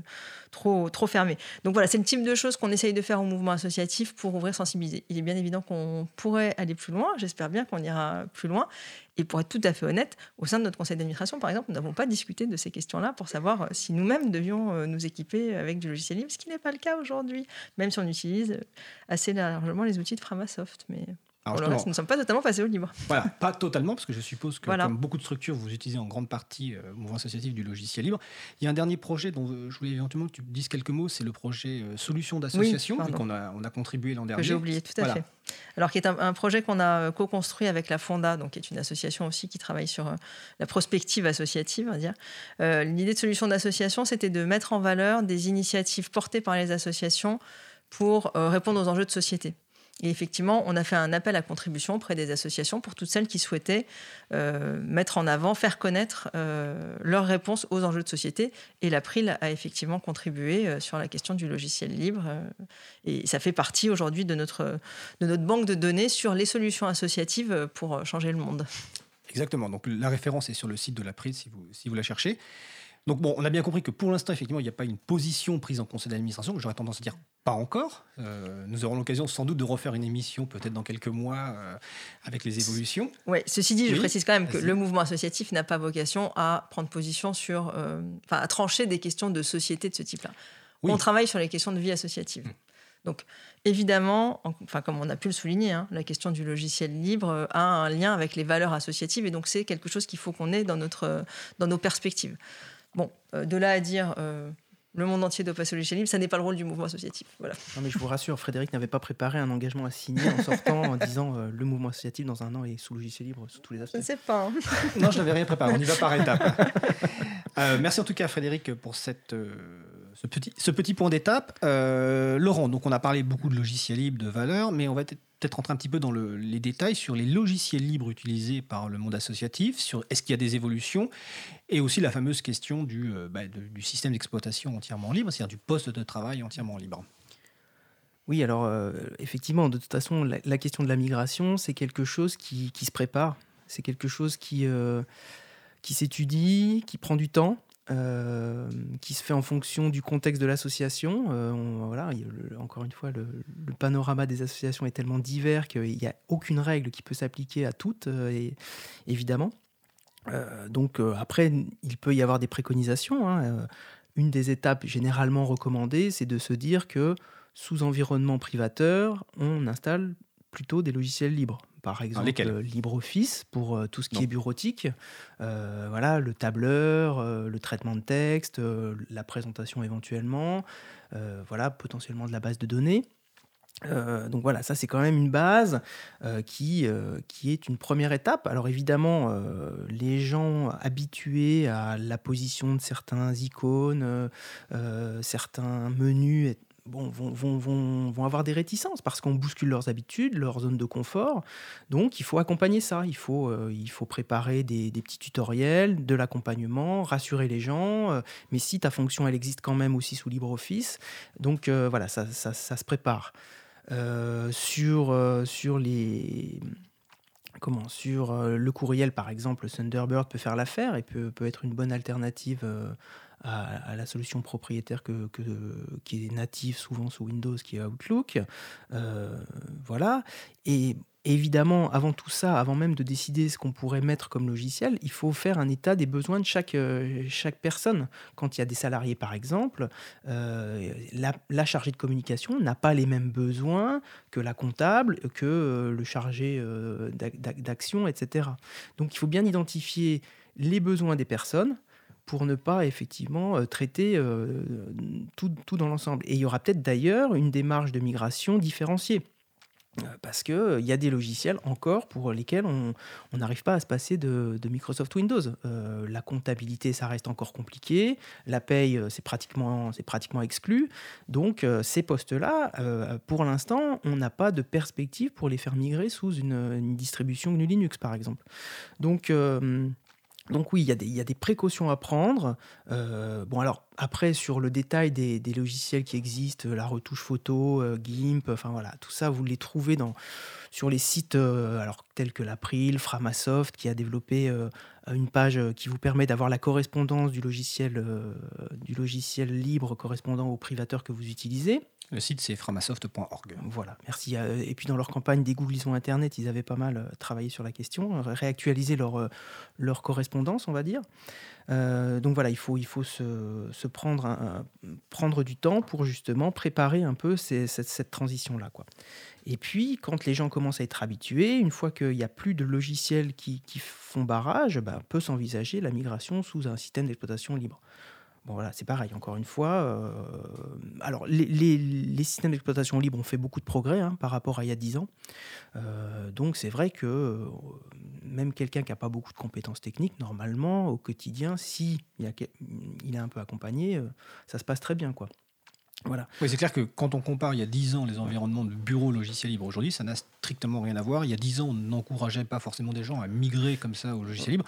trop, trop fermée. Donc voilà, c'est le type de choses qu'on essaye de faire au mouvement associatif pour ouvrir, sensibiliser. Il est bien évident qu'on pourrait aller plus loin. J'espère bien qu'on ira plus loin. Et pour être tout à fait honnête, au sein de notre conseil d'administration, par exemple, nous n'avons pas discuté de ces questions-là pour savoir euh, si nous-mêmes devions euh, nous équiper avec du logiciel libre, ce qui n'est pas le cas aujourd'hui, même si on utilise euh, assez largement les outils de Framasoft. Mais Alors, reste, nous ne sommes pas totalement passés au libre. Voilà, pas totalement, parce que je suppose que, Voilà. comme beaucoup de structures, vous utilisez en grande partie euh, mouvement associatif du logiciel libre. Il y a un dernier projet dont euh, je voulais éventuellement que tu dises quelques mots, c'est le projet euh, Solutions d'association, qu'on a, on a contribué l'an dernier. j'ai oublié, tout à Voilà. fait. Alors, qui est un, un projet qu'on a euh, co-construit avec la Fonda, donc qui est une association aussi qui travaille sur euh, la prospective associative, on va dire. L'idée de solution d'association, c'était de mettre en valeur des initiatives portées par les associations pour répondre aux enjeux de société. Et effectivement, on a fait un appel à contribution auprès des associations pour toutes celles qui souhaitaient euh, mettre en avant, faire connaître euh, leurs réponses aux enjeux de société. Et l'April a effectivement contribué euh, sur la question du logiciel libre. et ça fait partie aujourd'hui de notre, de notre banque de données sur les solutions associatives pour changer le monde. Exactement. Donc la référence est sur le site de l'April si vous, si vous la cherchez. Donc bon, on a bien compris que pour l'instant, effectivement, il n'y a pas une position prise en conseil d'administration. J'aurais tendance à dire pas encore. Euh, nous aurons l'occasion sans doute de refaire une émission, peut-être dans quelques mois, euh, avec les évolutions. Ouais, ceci dit, je Oui, précise quand même que le mouvement associatif n'a pas vocation à prendre position sur, euh, enfin, à trancher des questions de société de ce type-là. Oui. On travaille sur les questions de vie associative. Mm. Donc, évidemment, en- enfin, comme on a pu le souligner, hein, la question du logiciel libre a un lien avec les valeurs associatives et donc c'est quelque chose qu'il faut qu'on ait dans, notre, dans nos perspectives. Bon, euh, de là à dire euh, le monde entier doit passer au logiciel libre. Ça n'est pas le rôle du mouvement associatif. Voilà. Non, mais je vous rassure, Frédéric n'avait pas préparé un engagement à signer en sortant en disant euh, le mouvement associatif dans un an est sous logiciel libre sous tous les Je aspects. ne sais pas. hein. Non, je n'avais rien préparé. On y va par étapes. Euh, merci en tout cas, Frédéric, pour cette, euh, ce, petit, point d'étape. Euh, Laurent, donc on a parlé beaucoup de logiciels libres, de valeurs, mais on va peut-être rentrer un petit peu dans le- les détails sur les logiciels libres utilisés par le monde associatif, sur est-ce qu'il y a des évolutions, et aussi la fameuse question du, euh, bah, système d'exploitation entièrement libre, c'est-à-dire du poste de travail entièrement libre. Oui, alors euh, effectivement, de toute façon, la, question de la migration, c'est quelque chose qui, qui se prépare. C'est quelque chose qui, qui s'étudie, qui prend du temps, euh, qui se fait en fonction du contexte de l'association. Euh, voilà, encore une fois, le, panorama des associations est tellement divers qu'il n'y a aucune règle qui peut s'appliquer à toutes, euh, évidemment. Donc après, il peut y avoir des préconisations. hein. Une des étapes généralement recommandées, c'est de se dire que sous environnement privateur, on installe plutôt des logiciels libres. Par exemple, euh, LibreOffice pour euh, tout ce qui Non. est bureautique, euh, voilà, le tableur, euh, le traitement de texte, la présentation éventuellement, voilà, potentiellement de la base de données. Donc voilà, ça c'est quand même une base qui, qui est une première étape. Alors évidemment, les gens habitués à la position de certains icônes, certains menus, bon, vont, vont, vont, avoir des réticences parce qu'on bouscule leurs habitudes, leur zone de confort. Donc il faut accompagner ça, il faut, euh, il faut préparer des, petits tutoriels, de l'accompagnement, rassurer les gens. euh, mais si ta fonction, elle existe quand même aussi sous LibreOffice, donc euh, voilà, ça, ça, ça se prépare. Sur, sur les comment sur le courriel par exemple Thunderbird peut faire l'affaire et peut, peut être une bonne alternative à, la solution propriétaire que, qui est native souvent sous Windows qui est Outlook. Euh, voilà. Et évidemment avant tout ça avant même de décider ce qu'on pourrait mettre comme logiciel il faut faire un état des besoins de chaque, euh, chaque personne. Quand il y a des salariés par exemple euh, la, chargée de communication n'a pas les mêmes besoins que la comptable, que le chargé d'ac- d'ac- d'action, etc. Donc il faut bien identifier les besoins des personnes pour ne pas effectivement euh, traiter euh, tout, tout dans l'ensemble. Et il y aura peut-être d'ailleurs une démarche de migration différenciée. Euh, Parce qu'il y a des logiciels encore pour lesquels on n'arrive pas à se passer de, Microsoft Windows. Euh, la comptabilité, ça reste encore compliqué. La paye, euh, c'est pratiquement, pratiquement exclu. Donc, euh, ces postes-là, euh, pour l'instant, on n'a pas de perspective pour les faire migrer sous une, une distribution GNU Linux, par exemple. Donc, euh, donc oui, il y, a des- précautions à prendre. Euh, bon, alors, après, sur le détail des, logiciels qui existent, la retouche photo, euh, GIMP, enfin voilà, tout ça, vous les trouvez dans, sur les sites euh, tels que l'April, Framasoft, qui a développé une page qui vous permet d'avoir la correspondance du logiciel libre correspondant au privateur que vous utilisez. Le site, c'est framasoft.org. Voilà, merci. Euh, Et puis dans leur campagne d'égoulison Internet, ils avaient pas mal euh, travaillé sur la question, euh, réactualisé leur, leur correspondance, on va dire. Donc voilà, il faut, il faut se, se prendre, prendre du temps pour justement préparer un peu cette transition-là. quoi. Et puis, quand les gens commencent à être habitués, une fois qu'il n'y a plus de logiciels qui, qui font barrage, ben, peut s'envisager la migration sous un système d'exploitation libre. Bon voilà, c'est pareil, encore une fois. euh, alors, les, les- les systèmes d'exploitation libre ont fait beaucoup de progrès hein, par rapport à il y a 10 ans. Euh, donc, c'est vrai que euh, même quelqu'un qui n'a pas beaucoup de compétences techniques, normalement, au quotidien, si il, a est un peu accompagné, ça se passe très bien. quoi. Voilà. Oui, c'est clair que quand on compare il y a 10 ans les environnements de bureaux logiciels libres aujourd'hui, ça n'a strictement rien à voir. Il y a 10 ans, on n'encourageait pas forcément des gens à migrer comme ça au logiciel libre,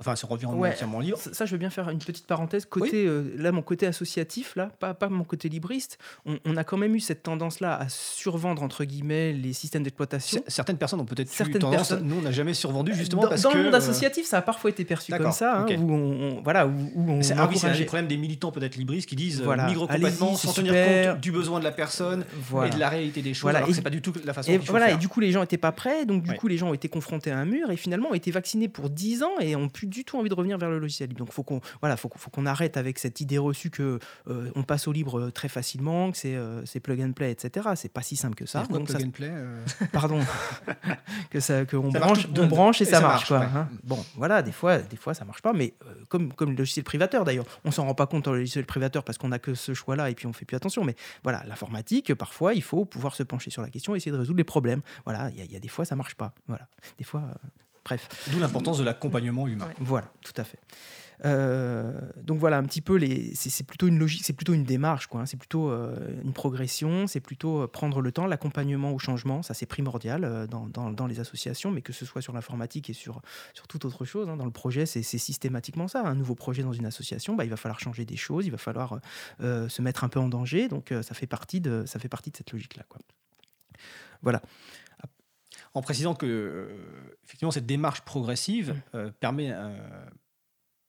enfin sur environnement Ouais, entièrement libre. Ça, ça, je veux bien faire une petite parenthèse. Côté, euh, là, mon côté associatif, là, pas, pas mon côté libriste, on, on a quand même eu cette tendance-là à survendre, entre guillemets, les systèmes d'exploitation. Certaines personnes ont peut-être eu tendance, personnes- nous on n'a jamais survendu justement dans parce dans que le monde euh, associatif, ça a parfois été perçu comme ça, hein, ok. où on, on- voilà, où, où on c'est ah oui, c'est un des problèmes des militants peut-être libristes qui disent euh, Voilà, migre complètement sans tenir super. compte du besoin de la personne Voilà. et de la réalité des choses. Voilà, alors et- que c'est pas du tout la façon Et voilà, faire. et du coup, les gens n'étaient pas prêts, donc du Ouais. coup, les gens ont été confrontés à un mur et finalement ont été vaccinés pour 10 ans et ont pu du tout envie de revenir vers le logiciel libre. Donc faut qu'on voilà, faut, qu'on- faut qu'on arrête avec cette idée reçue que euh, on passe au libre euh, très facilement, que c'est euh, plug and play, etc. C'est pas si simple que ça. Donc plug ça- and play euh, pardon, que ça, que on Ça branche, on branche et, et ça, ça marche, marche, quoi. ouais. hein. Bon, voilà, des fois, des fois ça marche pas, mais comme comme le logiciel privateur d'ailleurs, on s'en rend pas compte dans le logiciel privateur parce qu'on a que ce choix-là et puis on fait plus attention. Mais voilà, l'informatique, parfois, il faut pouvoir se pencher sur la question, et essayer de résoudre les problèmes. Voilà, il y, y a des fois ça marche pas. Voilà, des fois, bref. D'où l'importance de l'accompagnement humain. Ouais. Voilà, tout à fait. Euh, donc voilà un petit peu les c'est plutôt une logique c'est plutôt une démarche quoi hein. c'est plutôt euh, une progression c'est plutôt euh, prendre le temps l'accompagnement au changement ça c'est primordial dans, dans- dans les associations mais que ce soit sur l'informatique et sur sur toute autre chose hein. dans le projet c'est c'est systématiquement ça un nouveau projet dans une association bah, il va falloir changer des choses il va falloir se mettre un peu en danger donc ça fait partie de ça fait partie de cette logique là quoi voilà En précisant que euh, effectivement cette démarche progressive euh, permet euh,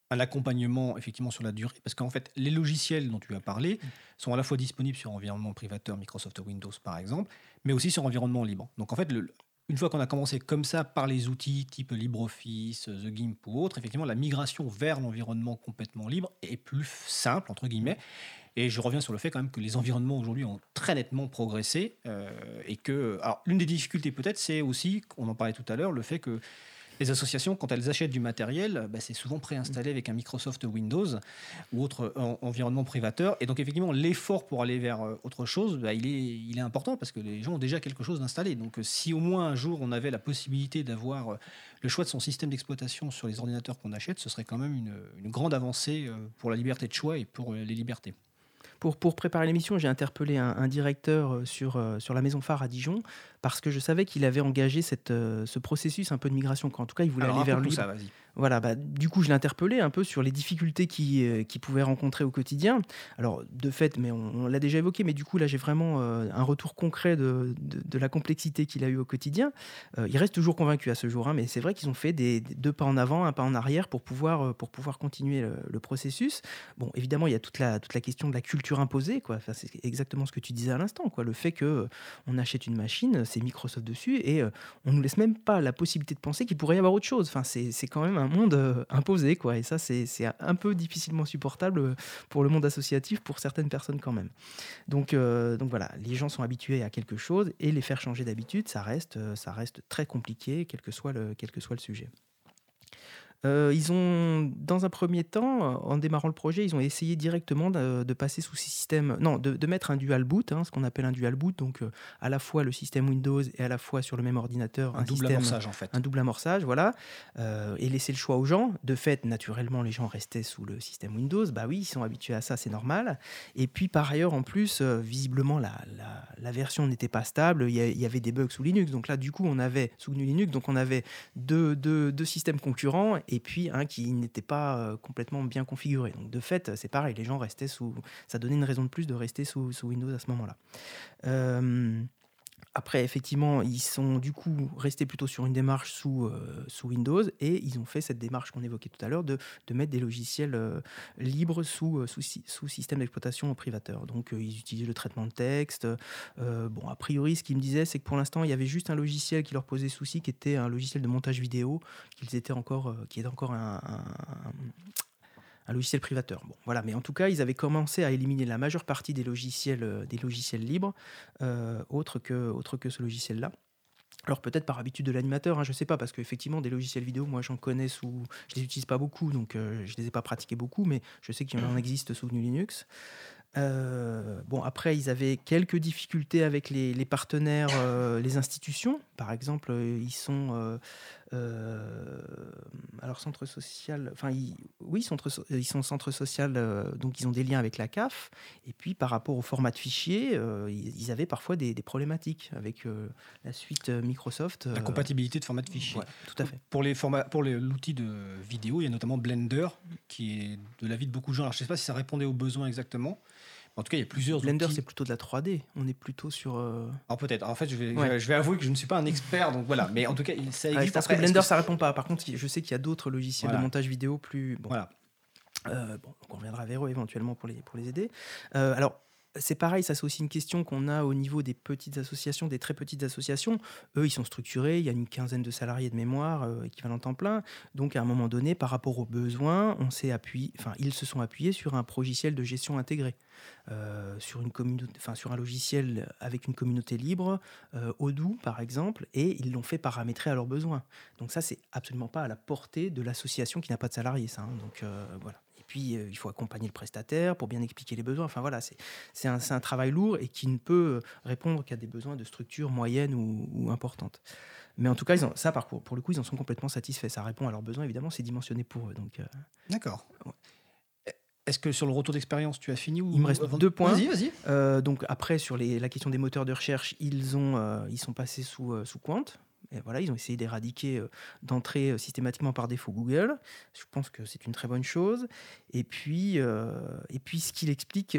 un accompagnement effectivement sur la durée, parce qu'en fait les logiciels dont tu as parlé sont à la fois disponibles sur environnement privateur Microsoft Windows par exemple, mais aussi sur environnement libre. Donc en fait le- une fois qu'on a commencé comme ça par les outils type LibreOffice, The GIMP ou autre, effectivement la migration vers l'environnement complètement libre est plus simple entre guillemets. Et je reviens sur le fait quand même que les environnements aujourd'hui ont très nettement progressé euh, et que alors l'une des difficultés peut-être c'est aussi, on en parlait tout à l'heure, le fait que les associations, quand elles achètent du matériel, bah, c'est souvent préinstallé avec un Microsoft Windows ou autre en- environnement privateur. Et donc, effectivement, l'effort pour aller vers euh, autre chose, bah, il, est, il est important parce que les gens ont déjà quelque chose d'installé. Donc, euh, si au moins un jour on avait la possibilité d'avoir euh, le choix de son système d'exploitation sur les ordinateurs qu'on achète, ce serait quand même une, grande avancée euh, pour la liberté de choix et pour euh, les libertés. Pour, pour préparer l'émission, j'ai interpellé un, un directeur euh, sur, euh, sur la maison phare à Dijon parce que je savais qu'il avait engagé cette, euh, ce processus un peu de migration. Qu'en tout cas, il voulait Alors, aller vers lui. ça, vas-y. Voilà, bah, du coup, je l'ai interpellé un peu sur les difficultés qu'il euh, pouvait rencontrer au quotidien. Alors, de fait, mais on, l'a déjà évoqué, mais du coup, là, j'ai vraiment euh, un retour concret de, de- la complexité qu'il a eu au quotidien. Euh, il reste toujours convaincu à ce jour, hein, mais c'est vrai qu'ils ont fait des, deux pas en avant, un pas en arrière pour pouvoir, euh, pour pouvoir continuer le, processus. Bon, évidemment, il y a toute la, toute la question de la culture imposée, quoi. C'est exactement ce que tu disais à l'instant, quoi. Le fait que on achète une machine, c'est Microsoft dessus, et on nous laisse même pas la possibilité de penser qu'il pourrait y avoir autre chose. Enfin, c'est quand même un monde euh, imposé, quoi. Et ça, c'est un peu difficilement supportable pour le monde associatif, pour certaines personnes quand même. Donc, euh, donc voilà, les gens sont habitués à quelque chose et les faire changer d'habitude, ça reste, euh, ça reste très compliqué, quel que soit le, quel que soit le sujet. Euh, ils ont, dans un premier temps, en démarrant le projet, ils ont essayé directement de, de passer sous système, non, de, de mettre un dual boot, hein, ce qu'on appelle un dual boot, donc euh, à la fois le système Windows et à la fois sur le même ordinateur, Un double système, amorçage, en fait. un double amorçage, voilà, euh, et laisser le choix aux gens. De fait, naturellement, les gens restaient sous le système Windows. Bah oui, ils sont habitués à ça, c'est normal. Et puis par ailleurs, en plus, visiblement, la, la- la version n'était pas stable. Il y, y avait des bugs sous Linux. Donc là, du coup, on avait sous GNU Linux, donc on avait deux, deux- deux systèmes concurrents et puis un qui n'était pas euh, complètement bien configuré. Donc de fait, c'est pareil, les gens restaient sous. Ça donnait une raison de plus de rester sous, Windows à ce moment-là. Euh, après, effectivement, ils sont du coup restés plutôt sur une démarche sous, euh, sous Windows et ils ont fait cette démarche qu'on évoquait tout à l'heure de, mettre des logiciels euh, libres sous, euh, sous, sy- sous système d'exploitation privateur. Donc, ils utilisent le traitement de texte. Bon, a priori, ce qu'ils me disaient, c'est que pour l'instant, il y avait juste un logiciel qui leur posait souci, qui était un logiciel de montage vidéo, qu'ils étaient encore, qui est encore un- un logiciel privateur. Bon, voilà, mais en tout cas, ils avaient commencé à éliminer la majeure partie des logiciels, euh, des logiciels libres, euh, autres que, autres que ce logiciel-là. Alors peut-être par habitude de l'animateur, hein, je ne sais pas, parce qu'effectivement des logiciels vidéo, moi j'en connais sous, je les utilise pas beaucoup, donc euh, je les ai pas pratiqués beaucoup, mais je sais qu'il y en existe sous Linux. Euh, bon, après, ils avaient quelques difficultés avec les, les partenaires, euh, les institutions. Par exemple, ils sont. Euh, euh, alors, centre social. Enfin, ils- oui, centre, so- ils sont centre social, euh, donc ils ont des liens avec la CAF. Et puis, par rapport au format de fichier, euh, ils, ils avaient parfois des, des problématiques avec euh, la suite euh, Microsoft. La euh, compatibilité de format de fichier. ouais, tout à fait. Pour les formats, pour l'outil de vidéo, il y a notamment Blender, qui est de l'avis de beaucoup de gens. Alors, je ne sais pas si ça répondait aux besoins exactement. En tout cas, il y a plusieurs Blender, outils. c'est plutôt de la 3D. On est plutôt sur. euh, Alors peut-être. En fait, je vais, Ouais. je vais avouer que je ne suis pas un expert, donc voilà. Mais en tout cas, il- ça existe. Après, que Blender, ça répond pas. Par contre, je sais qu'il y a d'autres logiciels Voilà. de montage vidéo plus. Bon. Voilà. Euh, bon, donc on reviendra vers eux éventuellement pour les, pour les aider. Euh, alors, c'est pareil, ça c'est aussi une question qu'on a au niveau des petites associations, des très petites associations. Eux, ils sont structurés, il y a une quinzaine de salariés de mémoire, euh, équivalent temps plein. Donc à un moment donné, par rapport aux besoins, on s'est appuyé, enfin ils se sont appuyés sur un logiciel de gestion intégré, euh, sur, une communauté, enfin, sur un logiciel avec une communauté libre, euh, Odoo par exemple, et ils l'ont fait paramétrer à leurs besoins. Donc ça, c'est absolument pas à la portée de l'association qui n'a pas de salariés, ça. hein. Donc voilà. Puis, euh, il faut accompagner le prestataire pour bien expliquer les besoins. Enfin voilà, c'est un, travail lourd et qui ne peut répondre qu'à des besoins de structure moyenne ou, ou importante. Mais en tout cas, ils ont, ça, par, pour, pour le coup, ils en sont complètement satisfaits. Ça répond à leurs besoins, évidemment, c'est dimensionné pour eux. Donc, euh, D'accord. Est-ce que sur le retour d'expérience, tu as fini ou... Il me reste avant- deux points. Vas-y, vas-y. Euh, donc après, sur les- la question des moteurs de recherche, ils, ont, euh, ils sont passés sous, euh, sous Quant. Voilà, ils ont essayé d'éradiquer euh, d'entrer euh, systématiquement par défaut Google. Je pense que c'est une très bonne chose. Et puis, euh, et puis ce qu'il explique,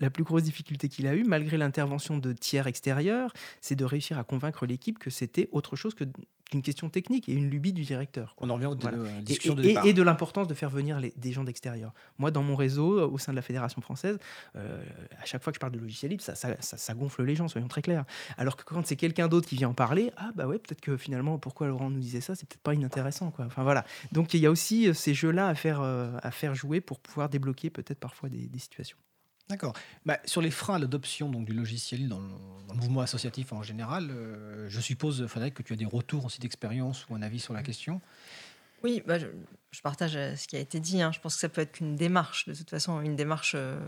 la plus grosse difficulté qu'il a eue, malgré l'intervention de tiers extérieurs, c'est de réussir à convaincre l'équipe que c'était autre chose que- qu'une question technique et une lubie du directeur. quoi. On en revient aux Voilà. euh, Et, discussions de et- départ. et de l'importance de faire venir les- des gens d'extérieur. Moi, dans mon réseau, euh, au sein de la Fédération française, euh, à chaque fois que je parle de logiciel libre, ça, ça- ça- ça gonfle les gens, soyons très clairs. Alors que quand c'est quelqu'un d'autre qui vient en parler, ah bah ouais, peut-être que finalement, pourquoi Laurent nous disait ça, c'est peut-être pas inintéressant. Quoi. Enfin voilà. Donc il y a aussi euh, ces jeux-là à faire, euh, à faire jouer pour pouvoir débloquer peut-être parfois des, des situations. D'accord. Bah, sur les freins à l'adoption donc, du logiciel dans le, dans le mouvement associatif en général, euh, je suppose, Frédéric, que tu as des retours aussi d'expérience ou un avis sur la question? Oui, bah, je, je partage euh, ce qui a été dit. hein. Je pense que ça peut être qu'une démarche, de toute façon, une démarche euh,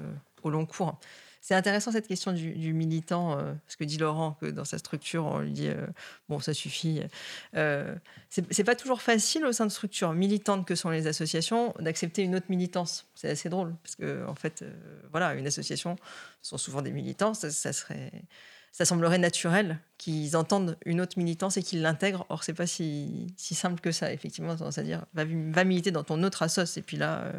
au long cours. C'est intéressant cette question du, militant, euh, parce que dit Laurent que dans sa structure, on lui dit euh, bon, ça suffit. Euh, c'est pas toujours facile au sein de structures militantes que sont les associations d'accepter une autre militance. C'est assez drôle, parce que en fait, euh, voilà, une association ce sont souvent des militants. Ça serait, ça semblerait naturel qu'ils entendent une autre militance et qu'ils l'intègrent. Or, c'est pas si, si simple que ça, effectivement. C'est-à-dire, va, va militer dans ton autre assoce. Et puis là, euh,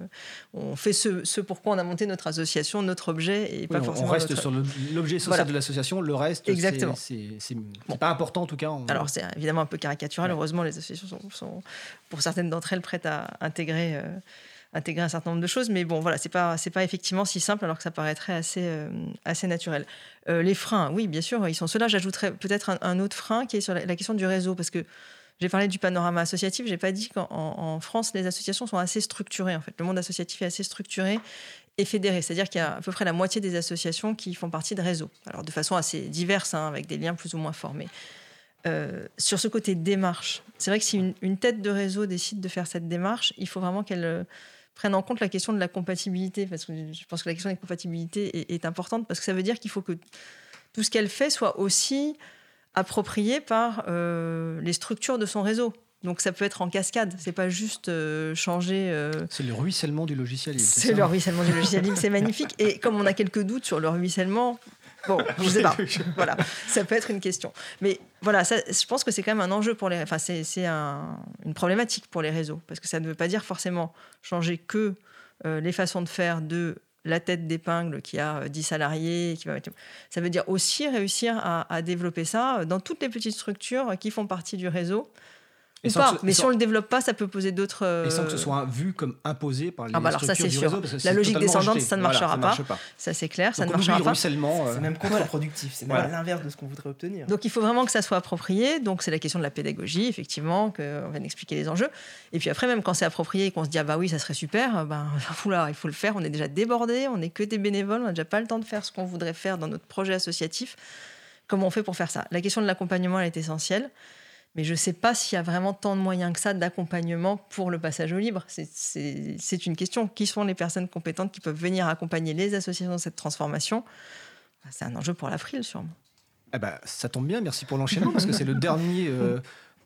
on fait ce, ce pourquoi on a monté notre association, notre objet, et pas Oui, on- forcément on reste notre- sur l'objet social Voilà. de l'association, le reste, c'est- Exactement. c'est c'est- Bon. c'est pas important en tout cas. on- Alors, c'est évidemment un peu caricatural. Ouais. Heureusement, les associations sont, sont, pour certaines d'entre elles, prêtes à intégrer, euh, intégrer un certain nombre de choses. Mais bon, voilà, c'est pas, c'est pas effectivement si simple, alors que ça paraîtrait assez, euh, assez naturel. Euh, les freins, oui, bien sûr, ils sont ceux-là. J'ajouterais peut-être un, autre frein qui est sur la, question du réseau, parce que j'ai parlé du panorama associatif. J'ai pas dit qu'en en- en France, les associations sont assez structurées. En fait, le monde associatif est assez structuré et fédéré. C'est-à-dire qu'il y a à peu près la moitié des associations qui font partie de réseaux. Alors, de façon assez diverse, hein, avec des liens plus ou moins formés. Euh, sur ce côté démarche, c'est vrai que si une tête de réseau décide de faire cette démarche, il faut vraiment qu'elle euh, prenne en compte la question de la compatibilité, parce que je pense que la question de la compatibilité est, est importante, parce que ça veut dire qu'il faut que tout ce qu'elle fait soit aussi approprié par euh, les structures de son réseau. Donc ça peut être en cascade, c'est pas juste euh, changer. euh, C'est le ruissellement du logiciel libre. c'est le ruissellement du logiciel libre, c'est magnifique. Et comme on a quelques doutes sur le ruissellement, bon, je sais pas. Voilà, ça peut être une question. Mais voilà, ça, je pense que c'est quand même un enjeu pour les. Enfin, c'est c'est un- une problématique pour les réseaux parce que ça ne veut pas dire forcément changer que euh, les façons de faire de la tête d'épingle qui a euh, 10 salariés. Qui va... Ça veut dire aussi réussir à, à développer ça dans toutes les petites structures qui font partie du réseau. Et sans pas. que ce- Mais et si on le développe pas, ça peut poser d'autres. Et sans que ce euh, soit vu comme imposé par les Ah bah alors ça, structures c'est du sûr. réseau, parce que La logique descendante, rejeté. ça ne Voilà, marchera ça pas. Ça, c'est clair, ça ne marchera pas. euh, C'est même contre-productif, c'est même Voilà. à l'inverse de ce qu'on voudrait obtenir. Donc il faut vraiment que ça soit approprié. Donc c'est la question de la pédagogie, effectivement, qu'on vient d'expliquer les enjeux. Et puis après, même quand c'est approprié et qu'on se dit ah bah oui, ça serait super, euh, ben oula, il faut le faire. On est déjà débordé, on n'est que des bénévoles, on n'a déjà pas le temps de faire ce qu'on voudrait faire dans notre projet associatif. Comment on fait pour faire ça? La question de l'accompagnement, elle est essentielle. Mais je ne sais pas s'il y a vraiment tant de moyens que ça d'accompagnement pour le passage au libre. C'est- une question. Qui sont les personnes compétentes qui peuvent venir accompagner les associations dans cette transformation? C'est un enjeu pour l'April, sûrement. Eh ben, ça tombe bien, merci pour l'enchaînement, parce que c'est le dernier euh,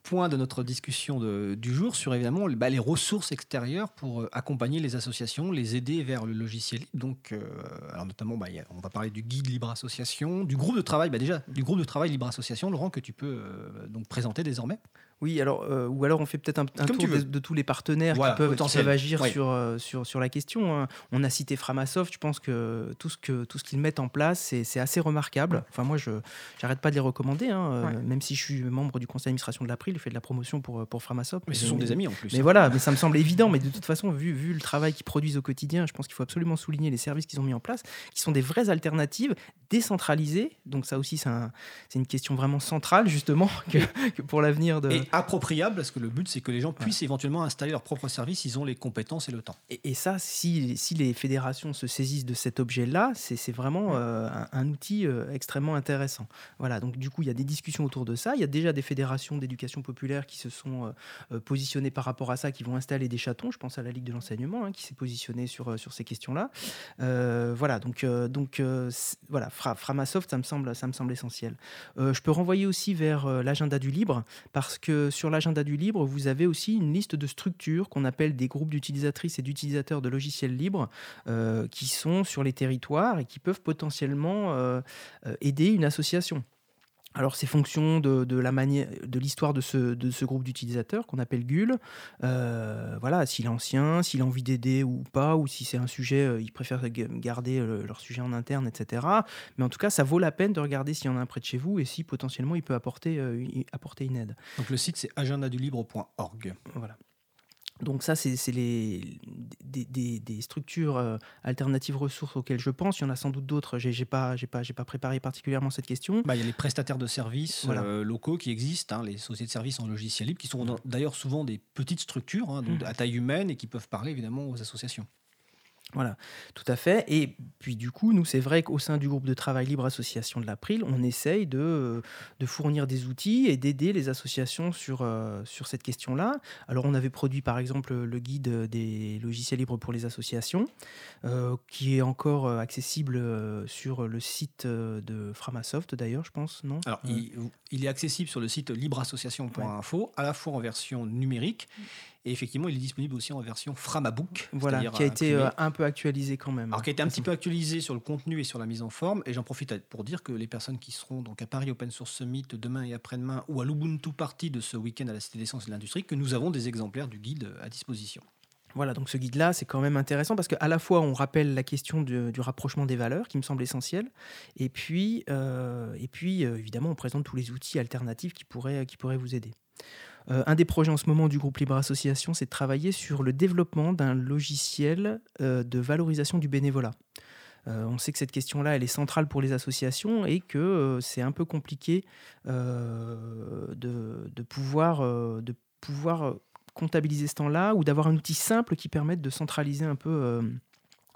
point de notre discussion du jour sur évidemment bah, les ressources extérieures pour euh, accompagner les associations, les aider vers le logiciel libre. Donc, euh, alors notamment, bah, on va parler du guide Libre Association, du groupe de travail, bah, déjà du groupe de travail Libre Association, Laurent, que tu peux euh, donc présenter désormais. Oui, alors, euh, ou alors on fait peut-être un, un tour de, de tous les partenaires Voilà, qui, peuvent, qui potentiels. peuvent agir Oui. sur, euh, sur, sur la question. hein. On a cité Framasoft, je pense que tout ce que tout ce qu'ils mettent en place, c'est c'est assez remarquable. Enfin, moi, je n'arrête pas de les recommander, hein, euh, Ouais. même si je suis membre du conseil d'administration de l'April, je fais de la promotion pour, pour Framasoft. Mais ce sont des amis en plus. Mais voilà, mais ça me semble évident. Mais de toute façon, vu, vu le travail qu'ils produisent au quotidien, je pense qu'il faut absolument souligner les services qu'ils ont mis en place, qui sont des vraies alternatives décentralisées. Donc ça aussi, c'est un- c'est une question vraiment centrale, justement, que, que pour l'avenir de... Et appropriable, parce que le but, c'est que les gens puissent éventuellement installer leur propre service, ils ont les compétences et le temps. Et, et ça, si, si les fédérations se saisissent de cet objet-là, c'est vraiment euh, un, un outil euh, extrêmement intéressant. Voilà, donc du coup, il y a des discussions autour de ça. Il y a déjà des fédérations d'éducation populaire qui se sont euh, positionnées par rapport à ça, qui vont installer des chatons. Je pense à la Ligue de l'enseignement, hein, qui s'est positionnée sur, sur ces questions-là. Voilà, donc, donc voilà, Fra- Framasoft, ça me semble, ça me semble essentiel. Je peux renvoyer aussi vers l'agenda du libre, parce que sur l'agenda du libre, vous avez aussi une liste de structures qu'on appelle des groupes d'utilisatrices et d'utilisateurs de logiciels libres, euh, qui sont sur les territoires et qui peuvent potentiellement euh, euh, aider une association. Alors, c'est fonction de, de la manière, de l'histoire de ce, de ce groupe d'utilisateurs qu'on appelle GUL. Euh, voilà, s'il est ancien, s'il a envie d'aider ou pas, ou si c'est un sujet, euh, ils préfèrent ga- garder euh, leur sujet en interne, etc. Mais en tout cas, ça vaut la peine de regarder s'il y en a un près de chez vous et si potentiellement il peut apporter, euh, apporter une aide. Donc le site, c'est agendadulibre.org. Voilà. Donc ça, c'est les, des, des- des structures euh, alternatives ressources auxquelles je pense. Il y en a sans doute d'autres. J'ai j'ai pas, pas, préparé particulièrement cette question. Bah, il y a les prestataires de services Voilà. euh, locaux qui existent, hein, les sociétés de services en logiciel libre, qui sont d'ailleurs souvent des petites structures, hein, donc Mhm. à taille humaine, et qui peuvent parler évidemment aux associations. Voilà, tout à fait. Et puis du coup, nous, c'est vrai qu'au sein du groupe de travail Libre Association de l'April, on essaye de, euh, de fournir des outils et d'aider les associations sur, euh, sur cette question-là. Alors, on avait produit par exemple le guide des logiciels libres pour les associations, euh, qui est encore accessible sur le site de Framasoft d'ailleurs, je pense, non? Alors, il, il est accessible sur le site libreassociation.info, à la fois en version numérique, et effectivement, il est disponible aussi en version Framabook. Voilà, qui a été imprimé. euh, un peu actualisé quand même. Alors, qui a été un petit peu actualisé sur le contenu et sur la mise en forme. Et j'en profite pour dire que les personnes qui seront donc à Paris Open Source Summit demain et après-demain, ou à l'Ubuntu Party de ce week-end à la Cité des Sciences et de l'Industrie, que nous avons des exemplaires du guide à disposition. Voilà, donc ce guide-là, c'est quand même intéressant parce qu'à la fois, on rappelle la question du, du rapprochement des valeurs, qui me semble essentiel, et puis, euh, et puis euh, évidemment, on présente tous les outils alternatifs qui pourraient, qui pourraient vous aider. Euh, un des projets en ce moment du groupe Libre Association, c'est de travailler sur le développement d'un logiciel euh, de valorisation du bénévolat. Euh, on sait que cette question-là, elle est centrale pour les associations et que c'est un peu compliqué de, pouvoir, comptabiliser ce temps-là ou d'avoir un outil simple qui permette de centraliser un peu,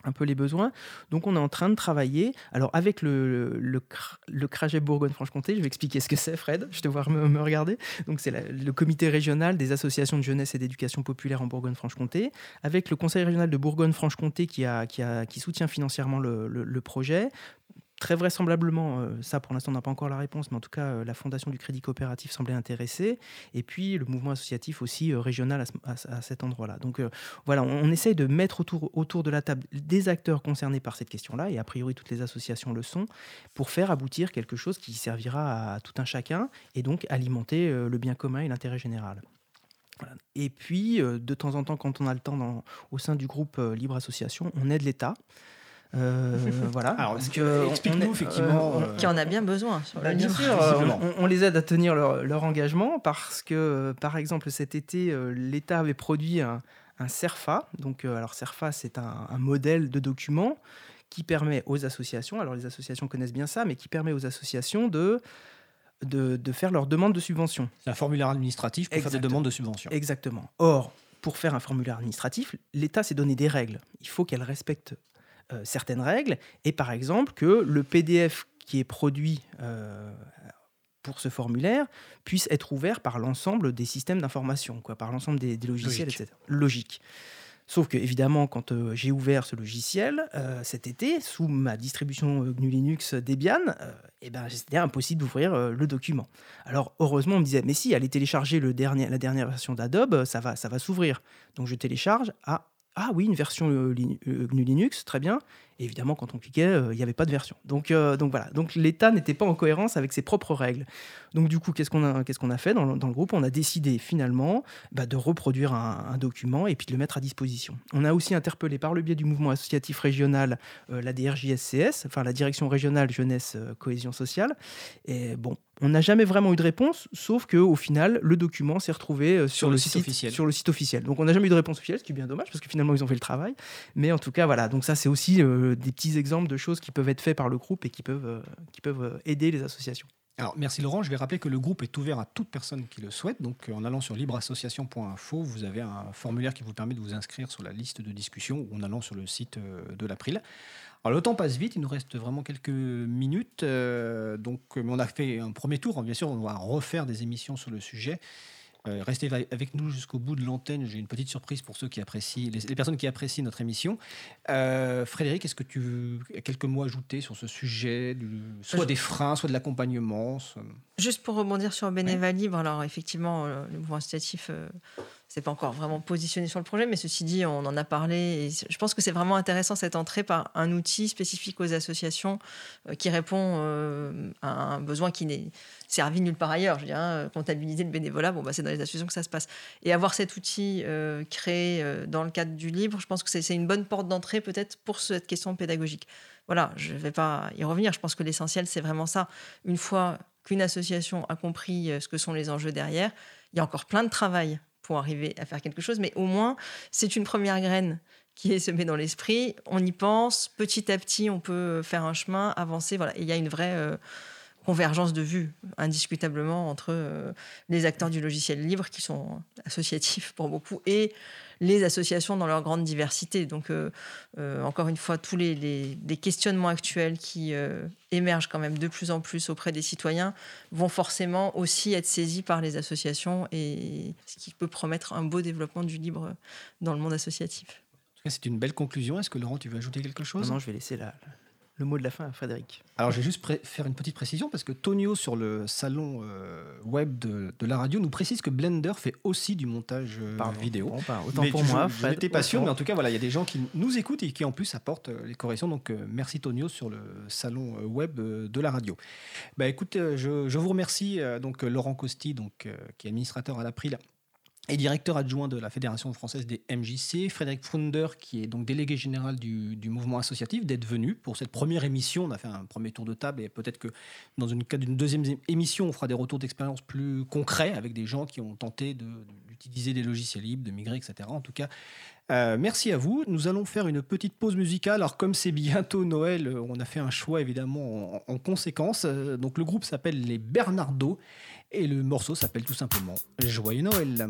un peu les besoins. Donc on est en train de travailler. Alors avec le, le, le, Bourgogne-Franche-Comté, je vais expliquer ce que c'est Fred, je te vois me, regarder. Donc c'est le comité régional des associations de jeunesse et d'éducation populaire en Bourgogne-Franche-Comté, avec le conseil régional de Bourgogne-Franche-Comté qui, a, qui, a, qui soutient financièrement le- le projet. Très vraisemblablement, euh, ça pour l'instant on n'a pas encore la réponse, mais en tout cas euh, la Fondation du Crédit Coopératif semblait intéressée, et puis le mouvement associatif aussi euh, régional à, ce- à- à cet endroit-là. Donc voilà, on, essaye de mettre autour, autour de la table des acteurs concernés par cette question-là, et a priori toutes les associations le sont, pour faire aboutir quelque chose qui servira à tout un chacun, et donc alimenter le bien commun et l'intérêt général. Et puis, de temps en temps, quand on a le temps au sein du groupe Libre Association, on aide l'État. Euh, voilà. Alors, parce que on- explique-nous, effectivement, euh, Qui en a bien besoin sur bah, bien sûr, euh, on, on les aide à tenir leur, leur engagement parce que, euh, par exemple, cet été, euh, l'État avait produit un, un CERFA. Donc, alors CERFA, c'est un, un modèle de document qui permet aux associations, alors les associations connaissent bien ça, mais qui permet aux associations de, de, de faire leur demande de subvention. C'est un formulaire administratif pour faire des demandes de subvention. Exactement. Or, pour faire un formulaire administratif, l'État s'est donné des règles. Il faut qu'elle respecte certaines règles. Et par exemple, que le PDF qui est produit euh, pour ce formulaire puisse être ouvert par l'ensemble des systèmes d'information, quoi, par l'ensemble des, des logiciels, Logique. etc. Logique. Sauf que, évidemment, quand euh, j'ai ouvert ce logiciel euh, cet été, sous ma distribution euh, GNU Linux Debian, euh, eh ben, c'était impossible d'ouvrir euh, le document. Alors, heureusement, on me disait, mais si, allez télécharger le dernier, la dernière version d'Adobe, ça va, ça va s'ouvrir. Donc, je télécharge. Ah, ah oui, une version euh, euh, GNU Linux, très bien. Et évidemment, quand on cliquait, euh, il n'y avait pas de version. Donc, euh, donc voilà. Donc l'État n'était pas en cohérence avec ses propres règles. Donc du coup, qu'est-ce qu'on a, qu'est-ce qu'on a fait dans, le- dans le groupe? On a décidé finalement bah, de reproduire un, un document et puis de le mettre à disposition. On a aussi interpellé par le biais du mouvement associatif régional euh, la DRJSCS, enfin la Direction régionale jeunesse cohésion sociale. Et bon, on n'a jamais vraiment eu de réponse, sauf que au final, le document s'est retrouvé sur, le site officiel. Sur le site officiel. Donc on n'a jamais eu de réponse officielle, ce qui est bien dommage parce que finalement ils ont fait le travail. Mais en tout cas, voilà. Donc ça, c'est aussi euh, des petits exemples de choses qui peuvent être faites par le groupe et qui peuvent, euh, qui peuvent euh, aider les associations. Alors, merci Laurent. Je vais rappeler que le groupe est ouvert à toute personne qui le souhaite. Donc, en allant sur libreassociation.info, vous avez un formulaire qui vous permet de vous inscrire sur la liste de discussion ou en allant sur le site de l'April. Alors, le temps passe vite. Il nous reste vraiment quelques minutes. donc, on a fait un premier tour. Bien sûr, on va refaire des émissions sur le sujet. Euh, restez avec nous jusqu'au bout de l'antenne. J'ai une petite surprise pour ceux qui apprécient, les, les personnes qui apprécient notre émission. Euh, Frédéric, est-ce que tu veux quelques mots ajouter sur ce sujet, du- soit Je- des freins, soit de l'accompagnement soit- Juste pour rebondir sur Bénéva Libre, alors effectivement, euh, le mouvement associatif, c'est pas encore vraiment positionné sur le projet, mais ceci dit, on en a parlé. Et je pense que c'est vraiment intéressant cette entrée par un outil spécifique aux associations euh, qui répond euh, à un besoin qui n'est servi nulle part ailleurs. Je veux dire, hein, comptabiliser le bénévolat, bon, bah, c'est dans les associations que ça se passe. Et avoir cet outil euh, créé euh, dans le cadre du livre, je pense que c'est une bonne porte d'entrée peut-être pour cette question pédagogique. Voilà, je ne vais pas y revenir. Je pense que l'essentiel, c'est vraiment ça. Une fois qu'une association a compris euh, ce que sont les enjeux derrière, il y a encore plein de travail pour arriver à faire quelque chose, mais au moins, c'est une première graine qui est semée dans l'esprit. On y pense, petit à petit, on peut faire un chemin, avancer. Voilà. Il y a une vraie euh, convergence de vues, indiscutablement, entre euh, les acteurs du logiciel libre, qui sont associatifs pour beaucoup, et les associations dans leur grande diversité. Donc, euh, euh, encore une fois, tous les, les- les questionnements actuels qui euh, émergent quand même de plus en plus auprès des citoyens vont forcément aussi être saisis par les associations et ce qui peut promettre un beau développement du libre dans le monde associatif. En tout cas, c'est une belle conclusion. Est-ce que Laurent, tu veux ajouter quelque chose? Maintenant, je vais laisser la- le mot de la fin à Frédéric. Alors, je vais juste faire une petite précision parce que Tonio, sur le salon euh, web de, de la radio, nous précise que Blender fait aussi du montage euh, Pardon. vidéo. Bon, bah, autant Mais pour moi, Je n'étais pas sûr, mais en tout cas, voilà, il y a des gens qui nous écoutent et qui en plus apportent euh, les corrections. Donc, euh, merci Tonio sur le salon euh, web euh, de la radio. Bah, écoute, euh, je, je vous remercie euh, donc euh, Laurent Costi, donc euh, qui est administrateur à l'April et directeur adjoint de la Fédération française des MJC, Frédéric Frunder, qui est donc délégué général du, du mouvement associatif, d'être venu pour cette première émission. On a fait un premier tour de table et peut-être que dans une cas d'une deuxième émission, on fera des retours d'expérience plus concrets avec des gens qui ont tenté d'utiliser des logiciels libres, de migrer, etc. En tout cas, euh, merci à vous. Nous allons faire une petite pause musicale. Alors, comme c'est bientôt Noël, euh, on a fait un choix évidemment en, en conséquence. Euh, Donc, le groupe s'appelle les Bernardo et le morceau s'appelle tout simplement Joyeux Noël.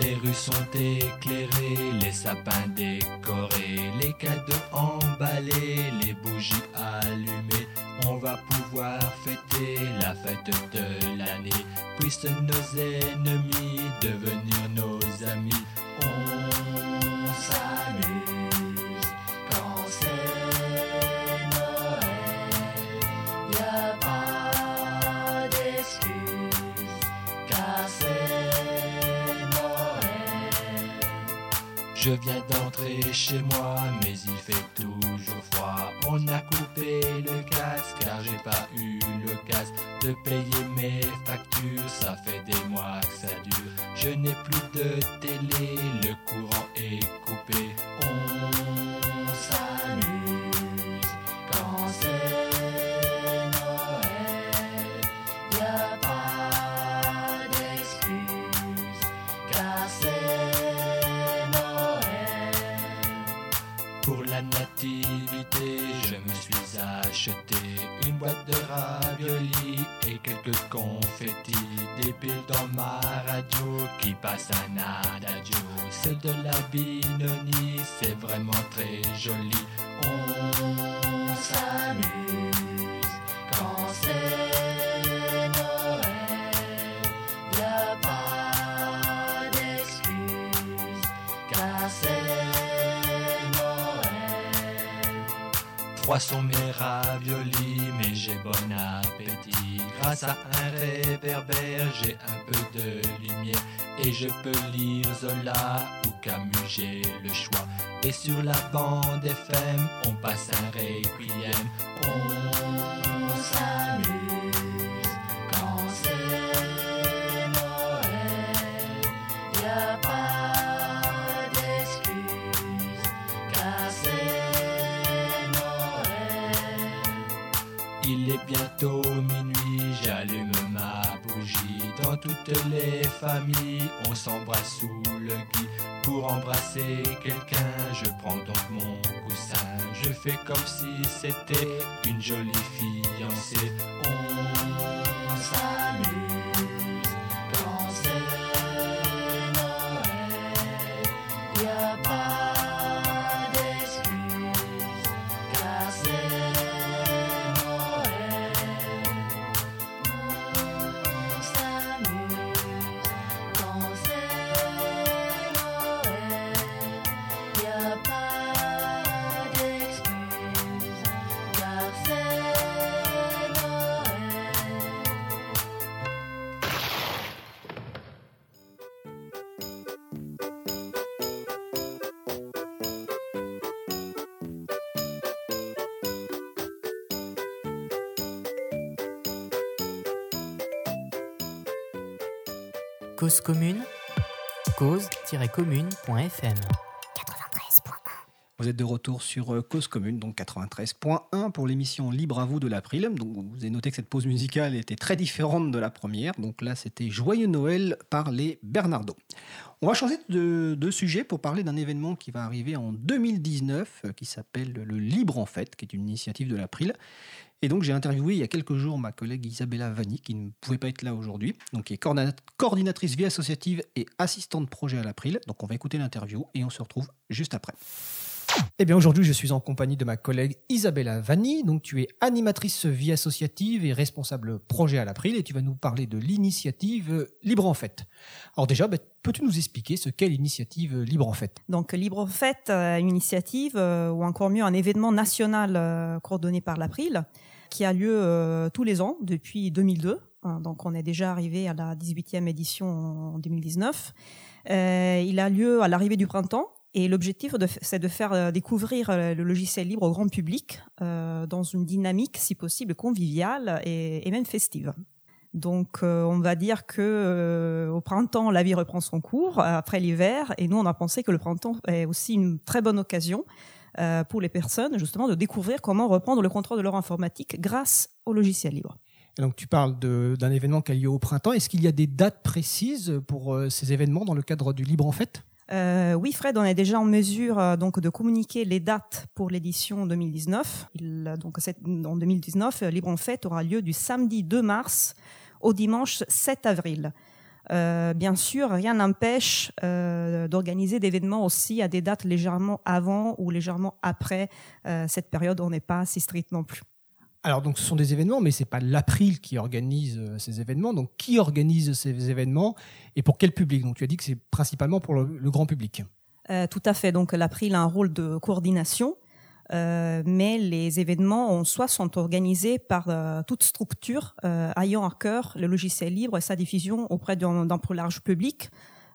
Les rues sont éclairées, les sapins décorés, les cadeaux emballés, les bougies allumées. Va pouvoir fêter la fête de l'année. Puissent nos ennemis devenir nos amis. On s'amuse quand c'est Noël. Y a pas d'excuse car c'est Noël. Je viens d'entrer chez moi, mais il fait froid. On a coupé le gaz car j'ai pas eu l'occasion de payer mes factures. Ça fait des mois que ça dure. Je n'ai plus de télé, le courant est de raviolis et quelques confettis. Des piles dans ma radio qui passe un adagio. C'est de la binonie, c'est vraiment très joli. On s'amuse quand c'est Noël. Y pas d'excuse car c'est Noël. Poisson mes raviolis, j'ai bon appétit. Grâce à un réverbère, j'ai un peu de lumière. Et je peux lire Zola ou Camus, j'ai le choix. Et sur la bande FM, on passe un requiem. On s'amuse quand c'est Noël. Y pas Il est bientôt minuit, j'allume ma bougie. Dans toutes les familles, on s'embrasse sous le gui. Pour embrasser quelqu'un, je prends donc mon coussin. Je fais comme si c'était une jolie fiancée. On s'amuse Cause commune, cause-commune.fm. Vous êtes de retour sur euh, Cause Commune, donc 93.1 pour l'émission Libre à vous de l'April. Donc vous avez noté que cette pause musicale était très différente de la première. Donc là, c'était Joyeux Noël par les Bernardo. On va changer de, sujet pour parler d'un événement qui va arriver en 2019 euh, qui s'appelle le Libre en Fête, qui est une initiative de l'April. Et donc j'ai interviewé il y a quelques jours ma collègue Isabella Vanni, qui ne pouvait pas être là aujourd'hui, donc qui est coordina- coordinatrice vie associative et assistante projet à l'April. Donc on va écouter l'interview et on se retrouve juste après. Eh bien aujourd'hui je suis en compagnie de ma collègue Isabella Vanni, donc tu es animatrice vie associative et responsable projet à l'April et tu vas nous parler de l'initiative Libre en Fête. Alors déjà, bah, peux-tu nous expliquer ce qu'est l'initiative Libre en Fête? Donc Libre en Fête, euh, une initiative, euh, ou encore mieux un événement national euh, coordonné par l'April, qui a lieu tous les ans depuis 2002. Hein, Donc on est déjà arrivé à la 18e édition en 2019. Euh, il a lieu à l'arrivée du printemps. Et l'objectif, c'est de faire euh, découvrir euh, le logiciel libre au grand public euh, dans une dynamique, si possible, conviviale et, même festive. Donc, on va dire que au printemps, la vie reprend son cours après l'hiver, et nous, on a pensé que le printemps est aussi une très bonne occasion pour les personnes, justement, de découvrir comment reprendre le contrôle de leur informatique grâce au logiciel libre. Donc tu parles d'un événement qui a lieu au printemps. Est-ce qu'il y a des dates précises pour ces événements dans le cadre du Libre en Fête? Euh, oui, Fred, on est déjà en mesure euh, donc de communiquer les dates pour l'édition 2019. Il, donc, en 2019, euh, Libre en Fête aura lieu du samedi 2 mars au dimanche 7 avril. Euh, bien sûr, rien n'empêche euh, d'organiser d'événements aussi à des dates légèrement avant ou légèrement après euh, cette période. On n'est pas si strict non plus. Alors donc ce sont des événements, mais c'est pas l'April qui organise euh, ces événements. Donc qui organise ces événements et pour quel public? Donc tu as dit que c'est principalement pour le, grand public. Euh, tout à fait. Donc l'April a un rôle de coordination, euh, mais les événements en soi sont organisés par toute structure ayant à cœur le logiciel libre et sa diffusion auprès d'un plus large public.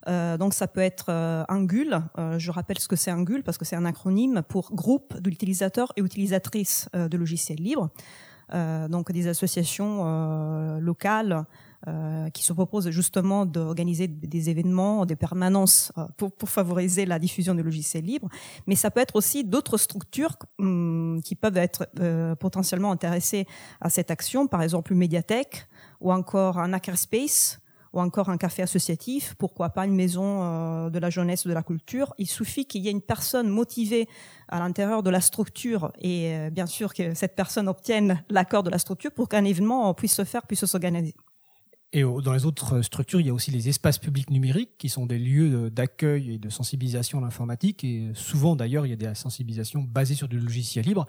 Euh, donc ça peut être euh, un GUL. Euh, je rappelle ce que c'est un GUL parce que c'est un acronyme pour groupe d'utilisateurs et utilisatrices euh, de logiciels libres. Euh, donc des associations euh, locales qui se proposent justement d'organiser des événements, des permanences pour, pour favoriser la diffusion du logiciel libre. Mais ça peut être aussi d'autres structures hum, qui peuvent être potentiellement intéressées à cette action, par exemple une médiathèque ou encore un hackerspace ou encore un café associatif, pourquoi pas une maison euh, de la jeunesse, de la culture. Il suffit qu'il y ait une personne motivée à l'intérieur de la structure et euh, bien sûr que cette personne obtienne l'accord de la structure pour qu'un événement puisse se faire, puisse s'organiser. Et au- dans les autres structures, il y a aussi les espaces publics numériques qui sont des lieux euh, d'accueil et de sensibilisation à l'informatique. Et souvent, d'ailleurs, il y a des sensibilisations basées sur du logiciel libre.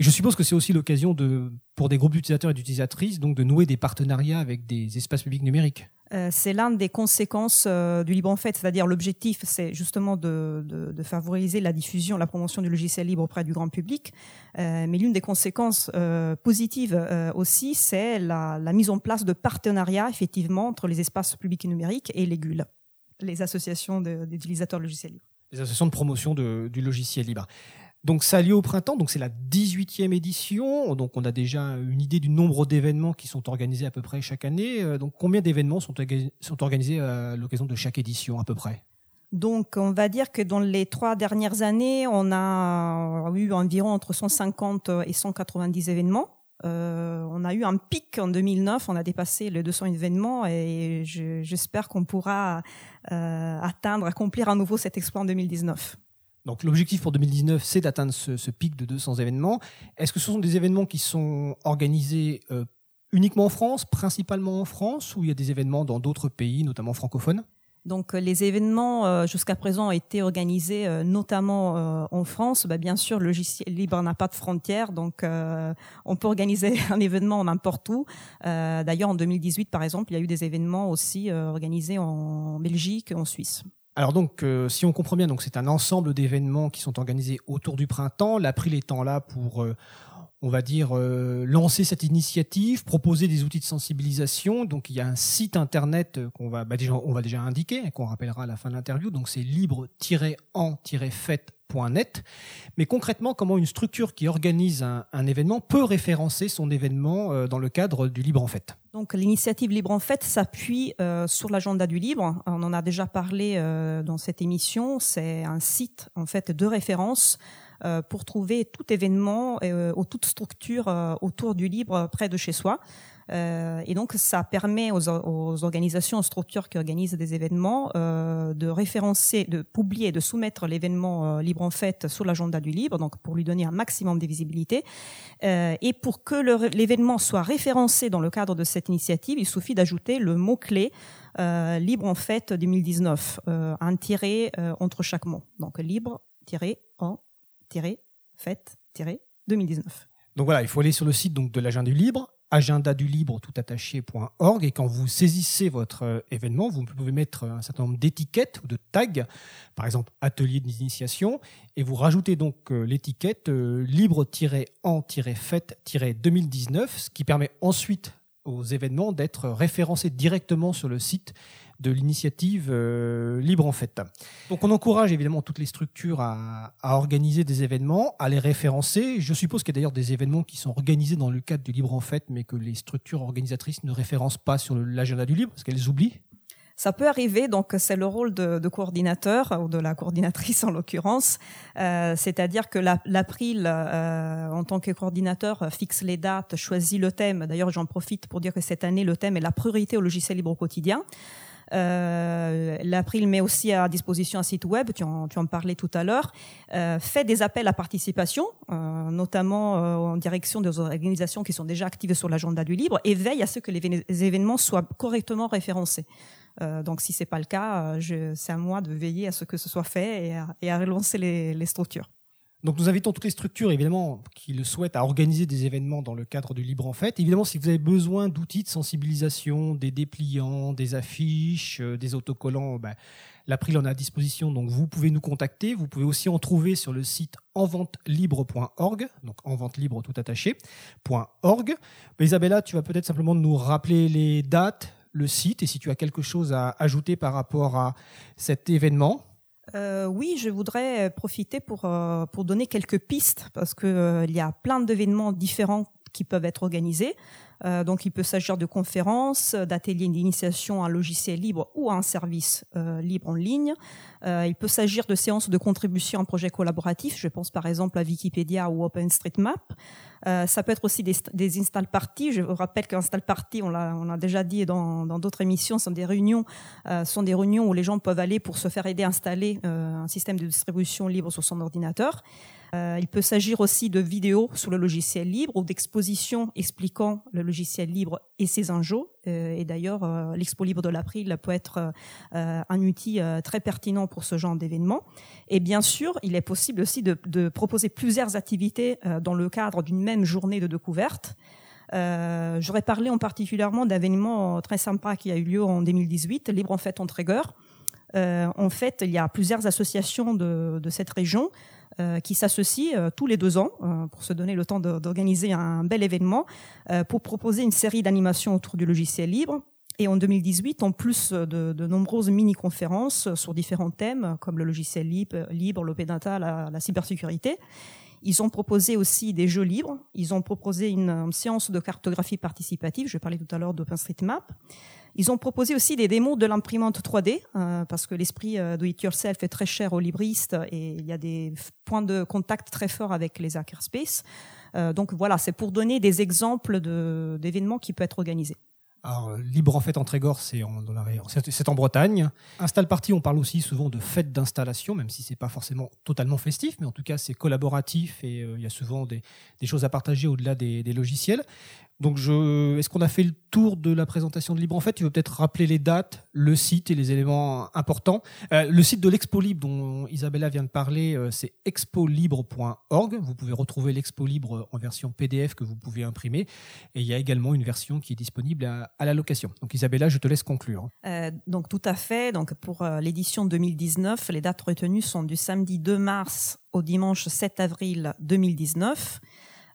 Et je suppose que c'est aussi l'occasion de, pour des groupes d'utilisateurs et d'utilisatrices, donc de nouer des partenariats avec des espaces publics numériques. Euh, c'est l'une des conséquences euh, du libre en fait, c'est-à-dire l'objectif, c'est justement de, de- de favoriser la diffusion, la promotion du logiciel libre auprès du grand public. Euh, mais l'une des conséquences positives aussi, c'est la, la mise en place de partenariats effectivement entre les espaces publics et numériques et les GUL, les associations d'utilisateurs de logiciels libres. les associations de promotion du logiciel libre. Donc ça a lieu au printemps, donc c'est la 18e édition, donc on a déjà une idée du nombre d'événements qui sont organisés à peu près chaque année. Euh, Donc combien d'événements sont, orga- sont organisés à l'occasion de chaque édition à peu près? Donc, on va dire que dans les trois dernières années, on a eu environ entre 150 et 190 événements. Euh, on a eu un pic en 2009, on a dépassé les 200 événements et je- j'espère qu'on pourra euh, atteindre, accomplir à nouveau cet exploit en 2019. Donc l'objectif pour 2019, c'est d'atteindre ce, ce pic de 200 événements. Est-ce que ce sont des événements qui sont organisés euh, uniquement en France, principalement en France, ou il y a des événements dans d'autres pays, notamment francophones? Donc euh, les événements euh, jusqu'à présent ont été organisés euh, notamment en France. Bah, bien sûr, le logiciel libre n'a pas de frontières, donc on peut organiser un événement n'importe où. D'ailleurs, en 2018, par exemple, il y a eu des événements aussi organisés en Belgique, en Suisse. Alors donc, euh, si on comprend bien, c'est un ensemble d'événements qui sont organisés autour du printemps. L'April étant là pour, euh, on va dire, euh, lancer cette initiative, proposer des outils de sensibilisation. Donc il y a un site internet qu'on va, bah, déjà, on va déjà indiquer, et qu'on rappellera à la fin de l'interview. Donc c'est libre-en-fête.net. Mais concrètement, comment une structure qui organise un, événement peut référencer son événement euh, dans le cadre du Libre en Fête? Donc l'initiative Libre en Fête s'appuie euh, sur l'agenda du libre. On en a déjà parlé euh, dans cette émission. C'est un site en fait de référence pour trouver tout événement ou toute structure autour du libre près de chez soi. Euh, et donc, ça permet aux, aux organisations, aux structures qui organisent des événements euh, de référencer, de publier, de soumettre l'événement euh, libre en fait sur l'agenda du libre, donc pour lui donner un maximum de visibilité. Euh, et pour que l'événement soit référencé dans le cadre de cette initiative, il suffit d'ajouter le mot-clé euh, libre en fait 2019, euh, un tiré euh, entre chaque mot. Donc libre, tiré, en, tiré, fête, tiré, 2019. Donc voilà, il faut aller sur le site donc, de l'agenda du libre, agendadulibre tout attaché.org et quand vous saisissez votre euh, événement, vous pouvez mettre un certain nombre d'étiquettes ou de tags, par exemple atelier d'initiation, et vous rajoutez donc euh, l'étiquette euh, libre-en-fête-2019, ce qui permet ensuite aux événements d'être référencés directement sur le site de l'initiative euh, Libre en Fête. Donc on encourage évidemment toutes les structures à, à organiser des événements, à les référencer. Je suppose qu'il y a d'ailleurs des événements qui sont organisés dans le cadre du Libre en Fête, mais que les structures organisatrices ne référencent pas sur l'agenda du Libre, parce qu'elles oublient. Ça peut arriver, donc c'est le rôle de, de coordinateur ou de la coordinatrice en l'occurrence, Euh, c'est-à-dire que la- l'April, euh, en tant que coordinateur, fixe les dates, choisit le thème. D'ailleurs, j'en profite pour dire que cette année, le thème est la priorité au logiciel libre au quotidien. Euh, L'April met aussi à disposition un site web, tu en, tu en parlais tout à l'heure, euh, fait des appels à participation, euh, notamment euh, en direction des organisations qui sont déjà actives sur l'agenda du libre, et veille à ce que les, évén- les événements soient correctement référencés. Euh, donc si c'est pas le cas, c'est à moi de veiller à ce que ce soit fait et à, et à relancer les, les structures. Donc nous invitons toutes les structures, évidemment, qui le souhaitent, à organiser des événements dans le cadre du Libre en Fête. Évidemment, si vous avez besoin d'outils de sensibilisation, des dépliants, des affiches, euh, des autocollants, ben, l'April en a à disposition, donc vous pouvez nous contacter. Vous pouvez aussi en trouver sur le site enventelibre.org, donc tout attaché, .org. Ben, Isabella, tu vas peut-être simplement nous rappeler les dates, le site, et si tu as quelque chose à ajouter par rapport à cet événement. Euh, oui, je voudrais profiter pour, euh, pour donner quelques pistes parce que euh, il y a plein d'événements différents qui peuvent être organisés. Euh, donc, il peut s'agir de conférences, d'ateliers d'initiation à un logiciel libre ou à un service euh, libre en ligne. Euh, il peut s'agir de séances de contribution à un projet collaboratif. Je pense par exemple à Wikipédia ou OpenStreetMap. Euh, ça peut être aussi des, des install parties. Je vous rappelle qu'install party, on l'a, on a déjà dit dans, d'autres émissions, sont des réunions, euh, sont des réunions où les gens peuvent aller pour se faire aider à installer euh, un système de distribution libre sur son ordinateur. Euh, il peut s'agir aussi de vidéos sur le logiciel libre ou d'expositions expliquant le logiciel libre et ses enjeux. Euh, et d'ailleurs, euh, l'expo libre de l'April peut être un outil très pertinent pour ce genre d'événement. Et bien sûr, il est possible aussi de, proposer plusieurs activités dans le cadre d'une même journée de découverte. J'aurais parlé en particulièrement d'événements très sympa qui a eu lieu en 2018, Libre en fait en. Euh, en fait, il y a plusieurs associations de cette région euh, qui s'associent euh, tous les deux ans euh, pour se donner le temps d'organiser un bel événement euh, pour proposer une série d'animations autour du logiciel libre. Et en 2018, en plus de, de nombreuses mini-conférences sur différents thèmes comme le logiciel libre, libre l'open data, la, la cybersécurité, ils ont proposé aussi des jeux libres. Ils ont proposé une, euh, séance de cartographie participative. Je parlais tout à l'heure d'OpenStreetMap. Ils ont proposé aussi des démos de l'imprimante 3D euh, parce que l'esprit euh, do it yourself est très cher aux libristes et il y a des points de contact très forts avec les hackerspace. Euh, donc voilà, c'est pour donner des exemples d'événements qui peuvent être organisés. Euh, Libre en fait en Trégor, c'est en, Bretagne. Install Party, on parle aussi souvent de fête d'installation, même si c'est pas forcément totalement festif, mais en tout cas c'est collaboratif et euh, il y a souvent des, choses à partager au-delà des, logiciels. Donc, est-ce qu'on a fait le tour de la présentation de Libre en fait? Tu veux peut-être rappeler les dates, le site et les éléments importants? Euh, le site de l'Expo Libre dont Isabella vient de parler, c'est expolibre.org. Vous pouvez retrouver l'Expo Libre en version PDF que vous pouvez imprimer. Et il y a également une version qui est disponible à, à la location. Donc Isabella, je te laisse conclure. Euh, donc tout à fait. Donc pour euh, l'édition 2019, les dates retenues sont du samedi 2 mars au dimanche 7 avril 2019.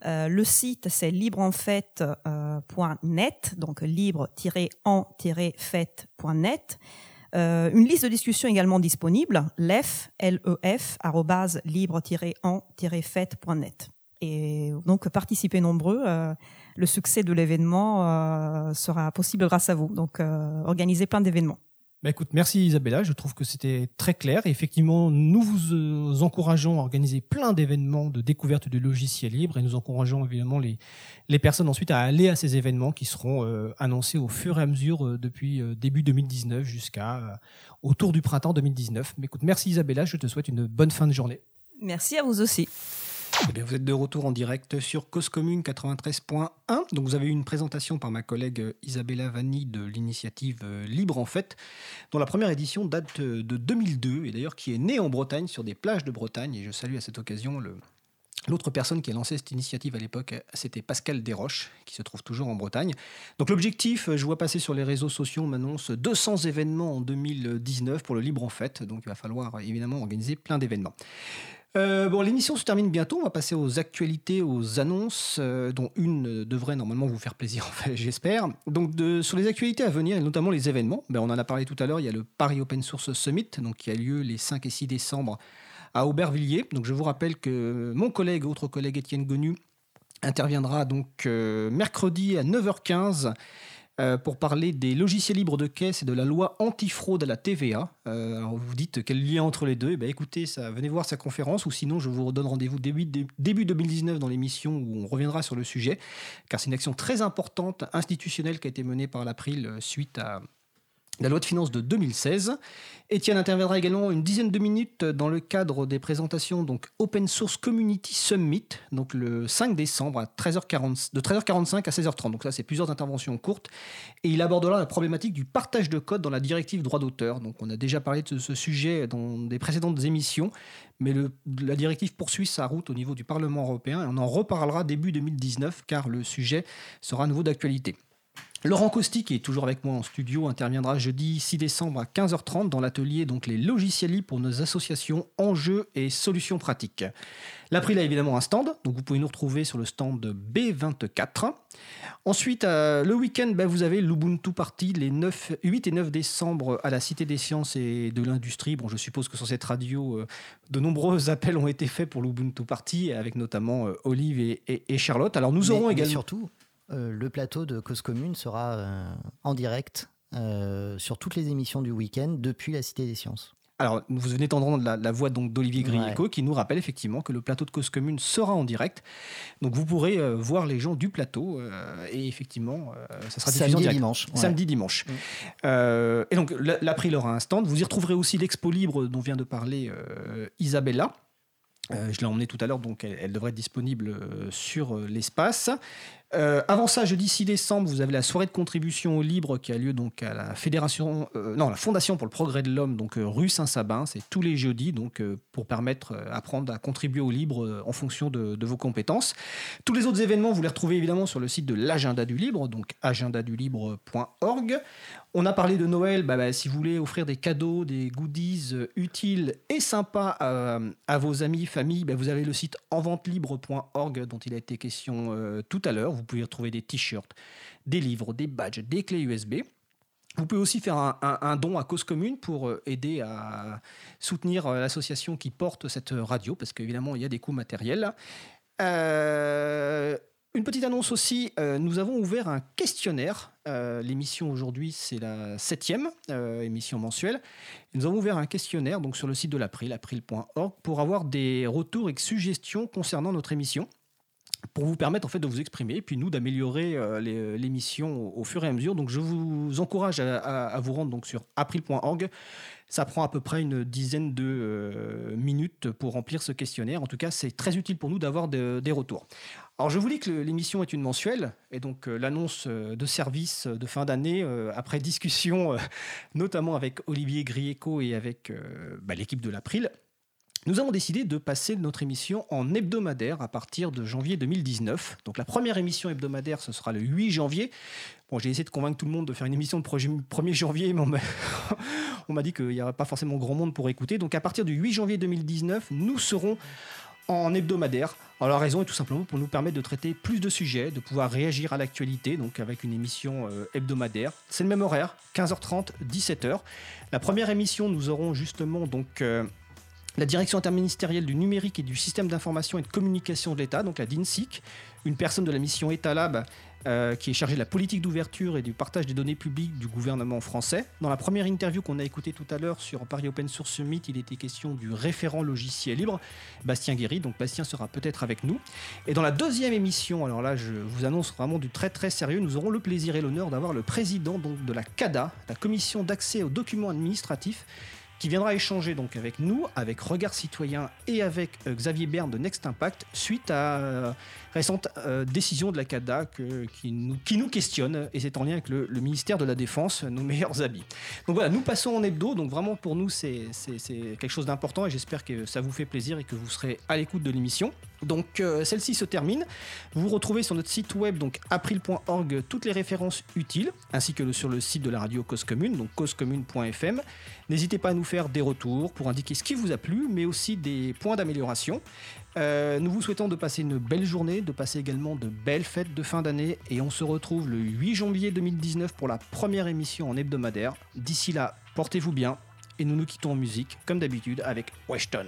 Euh, le site c'est libreenfête.net, donc libre-en-fête.net. Une liste de discussion également disponible, lef, lef, libre-en-fête.net. Et donc participez nombreux. Le succès de l'événement euh, sera possible grâce à vous. Donc euh, organisez plein d'événements. Bah écoute, merci Isabella, je trouve que c'était très clair. Et effectivement, nous vous euh, encourageons à organiser plein d'événements de découverte de logiciels libres et nous encourageons évidemment les, les personnes ensuite à aller à ces événements qui seront euh, annoncés au fur et à mesure euh, depuis euh, début 2019 jusqu'à autour du printemps 2019. Mais écoute, merci Isabella, je te souhaite une bonne fin de journée. Merci à vous aussi. Eh vous êtes de retour en direct sur Cause Commune 93.1. Donc, vous avez eu une présentation par ma collègue euh, Isabella Vanni de l'initiative euh, Libre en fait, dont la première édition date euh, de 2002 et d'ailleurs qui est née en Bretagne, sur des plages de Bretagne. Et je salue à cette occasion L'autre personne qui a lancé cette initiative à l'époque, c'était Pascal Desroches, qui se trouve toujours en Bretagne. Donc l'objectif, je vois passer sur les réseaux sociaux, on m'annonce 200 événements en 2019 pour le Libre en Fête. Donc il va falloir évidemment organiser plein d'événements. Euh, bon, l'émission se termine bientôt. On va passer aux actualités, aux annonces, euh, dont une euh, devrait normalement vous faire plaisir, enfin, j'espère. Donc, sur les actualités à venir, et notamment les événements, ben, on en a parlé tout à l'heure. Il y a le Paris Open Source Summit, donc qui a lieu les 5 et 6 décembre à Aubervilliers. Donc, je vous rappelle que mon collègue, autre collègue Étienne Gonu, interviendra donc mercredi à 9h15 euh, pour parler des logiciels libres de caisse et de la loi antifraude à la TVA. Euh, alors vous dites quel lien entre les deux? Eh bien, Écoutez, ça, venez voir sa conférence ou sinon je vous redonne rendez-vous début, début 2019 dans l'émission où on reviendra sur le sujet, car c'est une action très importante institutionnelle qui a été menée par l'April euh, suite à la loi de finances de 2016. Étienne interviendra également une dizaine de minutes dans le cadre des présentations donc Open Source Community Summit, donc le 5 décembre à 13h40, de 13h45 à 16h30. Donc ça, c'est plusieurs interventions courtes. Et il abordera la problématique du partage de code dans la directive droit d'auteur. Donc on a déjà parlé de ce sujet dans des précédentes émissions, mais la directive poursuit sa route au niveau du Parlement européen et on en reparlera début 2019 car le sujet sera à nouveau d'actualité. Laurent Costi, qui est toujours avec moi en studio, interviendra jeudi 6 décembre à 15h30 dans l'atelier donc les logiciels libres pour nos associations enjeux et solutions pratiques. L'April a évidemment un stand, donc vous pouvez nous retrouver sur le stand B24. Ensuite, euh, le week-end, ben, vous avez l'Ubuntu Party les 9, 8 et 9 décembre à la Cité des Sciences et de l'Industrie. Bon, je suppose que sur cette radio, euh, de nombreux appels ont été faits pour l'Ubuntu Party, avec notamment euh, Olive et, et, et, Charlotte. Alors nous mais, aurons également... Surtout, le plateau de Cause Commune sera euh, en direct euh, sur toutes les émissions du week-end depuis la Cité des Sciences. Alors, vous venez d'entendre la, la voix donc d'Olivier Grieco Ouais. qui nous rappelle effectivement que le plateau de Cause Commune sera en direct. Donc, vous pourrez euh, voir les gens du plateau euh, et effectivement, euh, ça sera diffusé en direct. dimanche, ouais. Samedi, dimanche. Mm. Euh, et donc, la- l'April aura un stand. Vous y retrouverez aussi l'expo libre dont vient de parler euh, Isabella. Euh, je l'ai emmenée tout à l'heure, donc elle, elle devrait être disponible euh, sur euh, l'espace. Euh, avant ça, jeudi 6 décembre, vous avez la soirée de contribution au libre qui a lieu donc à la fédération, euh, non, la Fondation pour le progrès de l'homme, donc euh, rue Saint-Sabin. C'est tous les jeudis, donc pour permettre, apprendre à contribuer au libre en fonction de, de vos compétences. Tous les autres événements, vous les retrouvez évidemment sur le site de l'agenda du libre, donc agendadulibre.org. On a parlé de Noël, bah, bah, si vous voulez offrir des cadeaux, des goodies euh, utiles et sympas à, à vos amis, familles, bah, vous avez le site enventelibre.org dont il a été question euh, tout à l'heure. Vous pouvez y retrouver des t-shirts, des livres, des badges, des clés USB. Vous pouvez aussi faire un, don à cause commune pour euh, aider à soutenir euh, l'association qui porte cette radio, parce qu'évidemment, il y a des coûts matériels. Euh, une petite annonce aussi, euh, nous avons ouvert un questionnaire. Euh, L'émission aujourd'hui, c'est la septième euh, émission mensuelle. Nous avons ouvert un questionnaire donc sur le site de l'April, april.org, pour avoir des retours et suggestions concernant notre émission pour vous permettre en fait de vous exprimer et puis nous d'améliorer l'émission au, fur et à mesure. Donc je vous encourage à, vous rendre donc sur april.org. Ça prend à peu près une dizaine de minutes pour remplir ce questionnaire. En tout cas, c'est très utile pour nous d'avoir de- des retours. Alors je vous dis que l'émission est une mensuelle et donc euh, l'annonce euh, de service de fin d'année euh, après discussion euh, notamment avec Olivier Grieco et avec euh, bah, l'équipe de l'April. Nous avons décidé de passer notre émission en hebdomadaire à partir de janvier 2019. Donc la première émission hebdomadaire, ce sera le 8 janvier. Bon, j'ai essayé de convaincre tout le monde de faire une émission le 1er janvier, mais on m'a- on m'a dit qu'il n'y aurait pas forcément grand monde pour écouter. Donc à partir du 8 janvier 2019, nous serons en hebdomadaire. Alors la raison est tout simplement pour nous permettre de traiter plus de sujets, de pouvoir réagir à l'actualité, donc avec une émission euh, hebdomadaire. C'est le même horaire, 15h30, 17h. La première émission, nous aurons justement donc euh, la direction interministérielle du numérique et du système d'information et de communication de l'État, donc la DINSIC, une personne de la mission État-Lab euh, qui est chargée de la politique d'ouverture et du partage des données publiques du gouvernement français. Dans la première interview qu'on a écoutée tout à l'heure sur Paris Open Source Summit, il était question du référent logiciel libre, Bastien Guéry. Donc Bastien sera peut-être avec nous. Et dans la deuxième émission, alors là je vous annonce vraiment du très très sérieux, nous aurons le plaisir et l'honneur d'avoir le président donc, de la CADA, la commission d'accès aux documents administratifs, qui viendra échanger donc avec nous, avec Regard Citoyen et avec euh, Xavier Berne de Next Impact suite à euh, récente euh, décision de la CADA que- qui, nous, questionne et c'est en lien avec le, ministère de la Défense, nos meilleurs habits. Donc voilà, nous passons en hebdo, donc vraiment pour nous c'est quelque chose d'important et j'espère que ça vous fait plaisir et que vous serez à l'écoute de l'émission. Donc euh, celle-ci se termine. Vous retrouvez sur notre site web donc april.org toutes les références utiles ainsi que sur le site de la radio Cause Commune donc causecommune.fm. N'hésitez pas à nous faire des retours pour indiquer ce qui vous a plu mais aussi des points d'amélioration. Euh, nous vous souhaitons de passer une belle journée, de passer également de belles fêtes de fin d'année et on se retrouve le 8 janvier 2019 pour la première émission en hebdomadaire. D'ici là, portez-vous bien et nous nous quittons en musique comme d'habitude avec Weston.